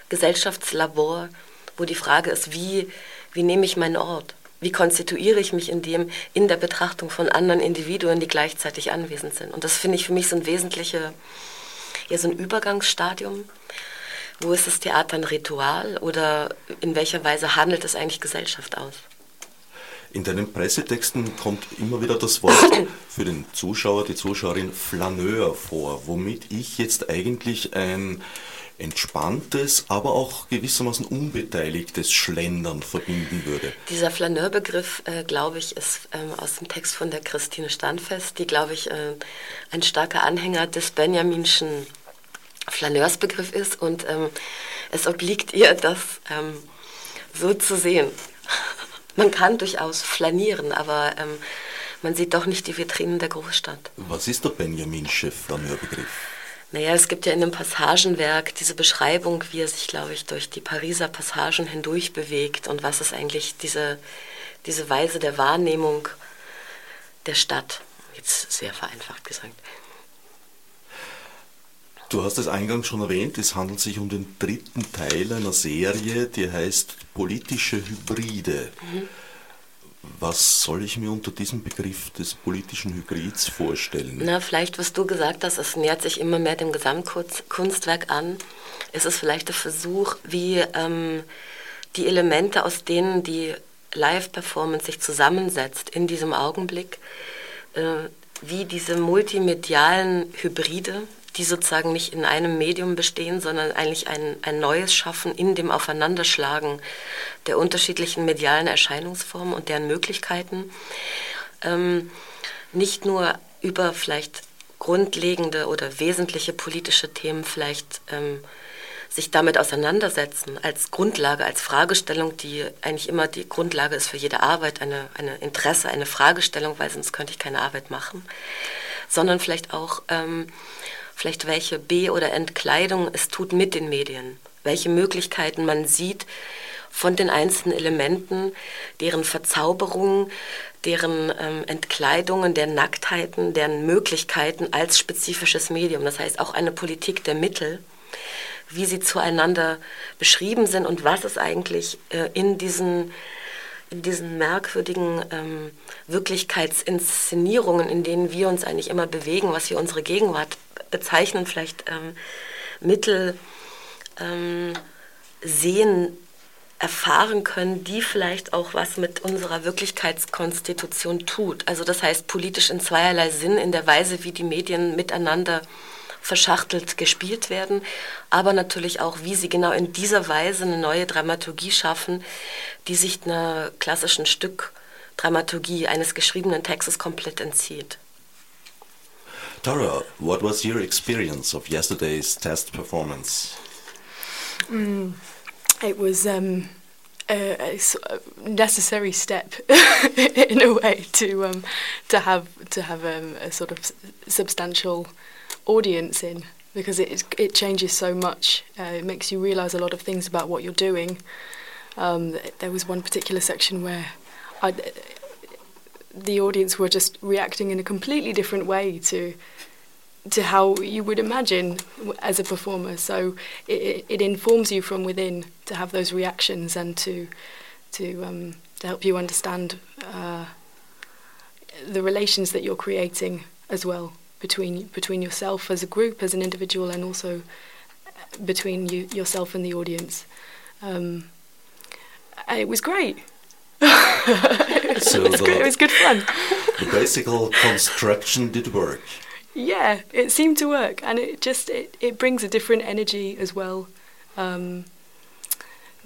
Gesellschaftslabor, wo die Frage ist, wie, wie nehme ich meinen Ort? Wie konstituiere ich mich in dem, in der Betrachtung von anderen Individuen, die gleichzeitig anwesend sind? Und das finde ich für mich so ein wesentlicher ja so ein Übergangsstadium? Wo ist das Theater ein Ritual oder in welcher Weise handelt es eigentlich Gesellschaft aus? In deinen Pressetexten kommt immer wieder das Wort für den Zuschauer, die Zuschauerin Flaneur vor, womit ich jetzt eigentlich ein entspanntes, aber auch gewissermaßen unbeteiligtes Schlendern verbinden würde. Dieser Flaneurbegriff, äh, glaube ich, ist ähm, aus dem Text von der Christine Standfest, die, glaube ich, äh, ein starker Anhänger des Benjaminschen Flaneursbegriff ist und ähm, es obliegt ihr, das ähm, so zu sehen. man kann durchaus flanieren, aber ähm, man sieht doch nicht die Vitrinen der Großstadt. Was ist der Benjaminsche Flaneurbegriff? Naja, es gibt ja in dem Passagenwerk diese Beschreibung, wie er sich, glaube ich, durch die Pariser Passagen hindurch bewegt und was ist eigentlich diese, diese Weise der Wahrnehmung der Stadt. Jetzt sehr vereinfacht gesagt. Du hast es eingangs schon erwähnt, es handelt sich um den dritten Teil einer Serie, die heißt Politische Hybride. Mhm. Was soll ich mir unter diesem Begriff des politischen Hybrids vorstellen? Na, vielleicht, was du gesagt hast, es nähert sich immer mehr dem Gesamtkunstwerk an. Es ist vielleicht der Versuch, wie ähm, die Elemente, aus denen die Live-Performance sich zusammensetzt in diesem Augenblick, äh, wie diese multimedialen Hybride, die sozusagen nicht in einem Medium bestehen, sondern eigentlich ein, ein neues Schaffen in dem Aufeinanderschlagen der unterschiedlichen medialen Erscheinungsformen und deren Möglichkeiten. Ähm, nicht nur über vielleicht grundlegende oder wesentliche politische Themen vielleicht ähm, sich damit auseinandersetzen als Grundlage, als Fragestellung, die eigentlich immer die Grundlage ist für jede Arbeit, eine, eine Interesse, eine Fragestellung, weil sonst könnte ich keine Arbeit machen, sondern vielleicht auch ähm, vielleicht welche B- oder Entkleidung es tut mit den Medien, welche Möglichkeiten man sieht von den einzelnen Elementen, deren Verzauberungen, deren ähm, Entkleidungen, deren Nacktheiten, deren Möglichkeiten als spezifisches Medium. Das heißt auch eine Politik der Mittel, wie sie zueinander beschrieben sind und was es eigentlich äh, in diesen in diesen merkwürdigen ähm, Wirklichkeitsinszenierungen, in denen wir uns eigentlich immer bewegen, was wir unsere Gegenwart bezeichnen, vielleicht ähm, Mittel ähm, sehen, erfahren können, die vielleicht auch was mit unserer Wirklichkeitskonstitution tut. Also das heißt politisch in zweierlei Sinn, in der Weise, wie die Medien miteinander verschachtelt gespielt werden, aber natürlich auch, wie sie genau in dieser Weise eine neue Dramaturgie schaffen, die sich einer klassischen Stückdramaturgie eines geschriebenen Textes komplett entzieht. Tara, what was your experience of yesterday's test performance? Mm, it was um, a, a, necessary step in a way to um, to have to have um, a sort of substantial audience in because it it changes so much. Uh, it makes you realize a lot of things about what you're doing. Um, there was one particular section where I, the audience were just reacting in a completely different way to to how you would imagine as a performer. So it, it informs you from within to have those reactions and to to um, to help you understand uh, the relations that you're creating as well between between yourself as a group, as an individual, and also between you yourself and the audience. Um, and it was great. It, so was good, it was good fun. The basic construction did work. Yeah, it seemed to work, and it just it, it brings a different energy as well um,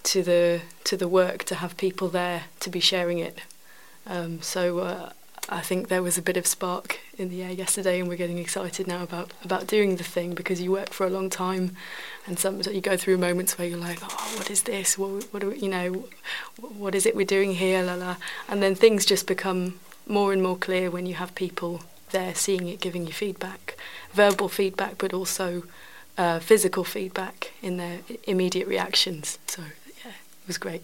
to the to the work to have people there to be sharing it. Um, so uh, I think there was a bit of spark in the air yesterday, and we're getting excited now about about doing the thing because you work for a long time, and sometimes you go through moments where you're like, oh, what is this? What, what we, you know? What is it we're doing here? La la, and then things just become more and more clear when you have people there seeing it, giving you feedback, verbal feedback, but also uh, physical feedback in their immediate reactions. So yeah, it was great.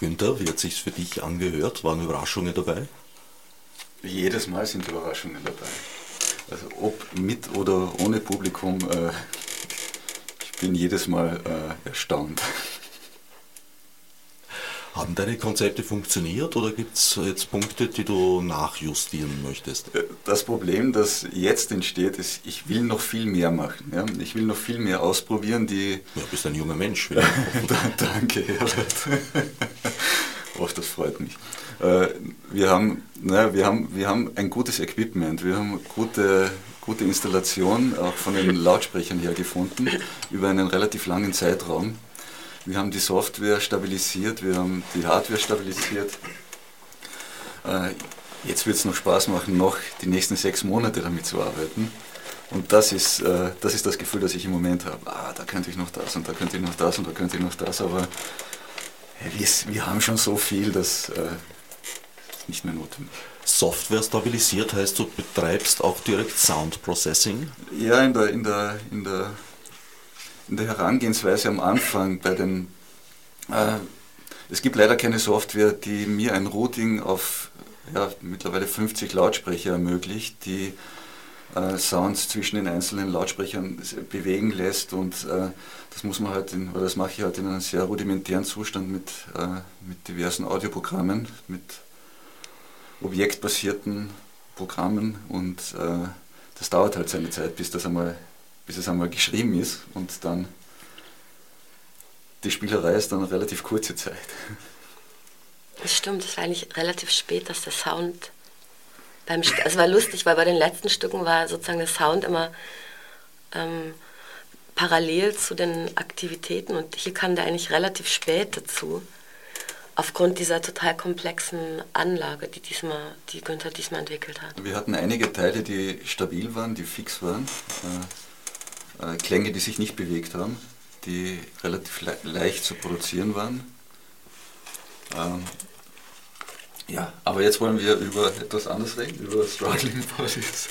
Günther, wie hat sich's für dich angehört? Waren Überraschungen dabei? Jedes Mal sind Überraschungen dabei. Also ob mit oder ohne Publikum, äh, ich bin jedes Mal äh, erstaunt. Haben deine Konzepte funktioniert oder gibt es jetzt Punkte, die du nachjustieren möchtest? Äh, das Problem, das jetzt entsteht, ist, ich will noch viel mehr machen. Ja? Ich will noch viel mehr ausprobieren. Die ja, bist ein junger Mensch. Danke, Herbert. Och, das freut mich. Äh, wir haben, naja, wir, haben, wir haben ein gutes Equipment, wir haben gute, gute Installation auch von den Lautsprechern her gefunden über einen relativ langen Zeitraum. Wir haben die Software stabilisiert, wir haben die Hardware stabilisiert. Äh, jetzt wird es noch Spaß machen, noch die nächsten sechs Monate damit zu arbeiten. Und das ist, äh, das ist das Gefühl, das ich im Moment habe. Ah, da könnte ich noch das und da könnte ich noch das und da könnte ich noch das, aber wir, wir haben schon so viel, dass nicht mehr notwendig. Software stabilisiert heißt, du betreibst auch direkt Sound Processing? Ja, in der, in der, in der, in der Herangehensweise am Anfang bei den. Äh, es gibt leider keine Software, die mir ein Routing auf ja, mittlerweile 50 Lautsprecher ermöglicht, die äh, Sounds zwischen den einzelnen Lautsprechern bewegen lässt und äh, das muss man halt in, oder das mache ich halt in einem sehr rudimentären Zustand mit, äh, mit diversen Audioprogrammen, mit objektbasierten Programmen und äh, das dauert halt seine Zeit, bis, das einmal, bis es einmal geschrieben ist und dann die Spielerei ist dann eine relativ kurze Zeit. Das stimmt, es war eigentlich relativ spät, dass der Sound beim St also war lustig, weil bei den letzten Stücken war sozusagen der Sound immer ähm, parallel zu den Aktivitäten und hier kam der eigentlich relativ spät dazu aufgrund dieser total komplexen Anlage, die, diesmal, die Günther diesmal entwickelt hat. Wir hatten einige Teile, die stabil waren, die fix waren, äh, äh, Klänge, die sich nicht bewegt haben, die relativ le leicht zu produzieren waren. Ähm, ja, aber jetzt wollen wir über etwas anderes reden, über Struggling Bodies.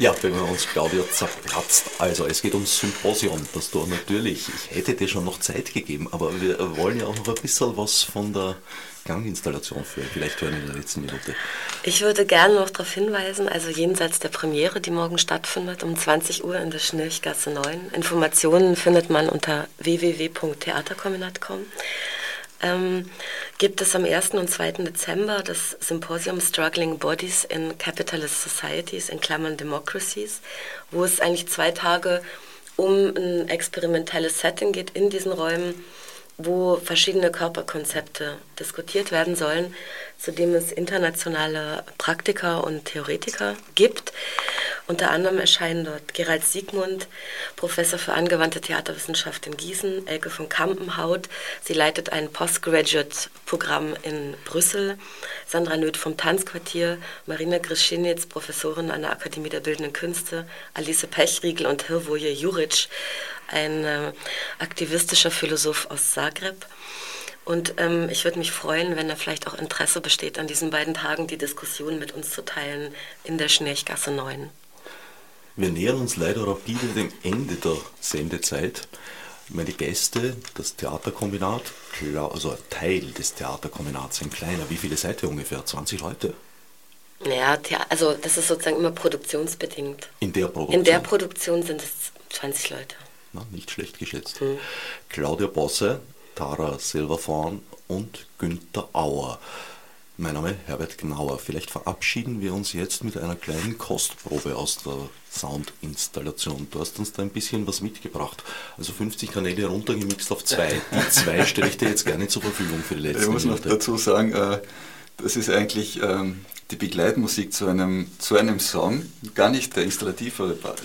Ja, wenn wir uns Claudia zerplatzt. Also, es geht ums Symposium, das du natürlich, ich hätte dir schon noch Zeit gegeben, aber wir wollen ja auch noch ein bisschen was von der Ganginstallation führen. Vielleicht hören in der letzten Minute. Ich würde gerne noch darauf hinweisen, also jenseits der Premiere, die morgen stattfindet, um 20 Uhr in der Schnirchgasse 9. Informationen findet man unter www.theaterkombinat.com ähm, gibt es am 1. und 2. Dezember das Symposium Struggling Bodies in Capitalist Societies in Klammern Democracies, wo es eigentlich zwei Tage um ein experimentelles Setting geht in diesen Räumen, wo verschiedene Körperkonzepte diskutiert werden sollen, zu dem es internationale Praktiker und Theoretiker gibt. Unter anderem erscheinen dort Gerald Siegmund, Professor für angewandte Theaterwissenschaft in Gießen, Elke von Kampenhaut, sie leitet ein Postgraduate-Programm in Brüssel, Sandra Nöth vom Tanzquartier, Marina Grischinitz, Professorin an der Akademie der Bildenden Künste, Alice Pechriegel und Hirvoje Juric, ein äh, aktivistischer Philosoph aus Zagreb. Und ähm, ich würde mich freuen, wenn da vielleicht auch Interesse besteht, an diesen beiden Tagen die Diskussion mit uns zu teilen in der Schnirchgasse 9. Wir nähern uns leider rapide dem Ende der Sendezeit. Meine Gäste, das Theaterkombinat, also ein Teil des Theaterkombinats, ein kleiner, wie viele seid ihr ungefähr? 20 Leute? Ja, also das ist sozusagen immer produktionsbedingt. In der Produktion? In der Produktion sind es 20 Leute. Na, nicht schlecht geschätzt. Hm. Claudia Bosse, Tara Silverthorn und Günther Auer. Mein Name ist Herbert Gnauer. Vielleicht verabschieden wir uns jetzt mit einer kleinen Kostprobe aus der Soundinstallation. Du hast uns da ein bisschen was mitgebracht. Also 50 Kanäle runtergemixt auf zwei. Die zwei stelle ich dir jetzt gerne zur Verfügung für die letzten Ich muss noch dazu sagen, äh, das ist eigentlich ähm, die Begleitmusik zu einem, zu einem Song, gar nicht der installativere Part.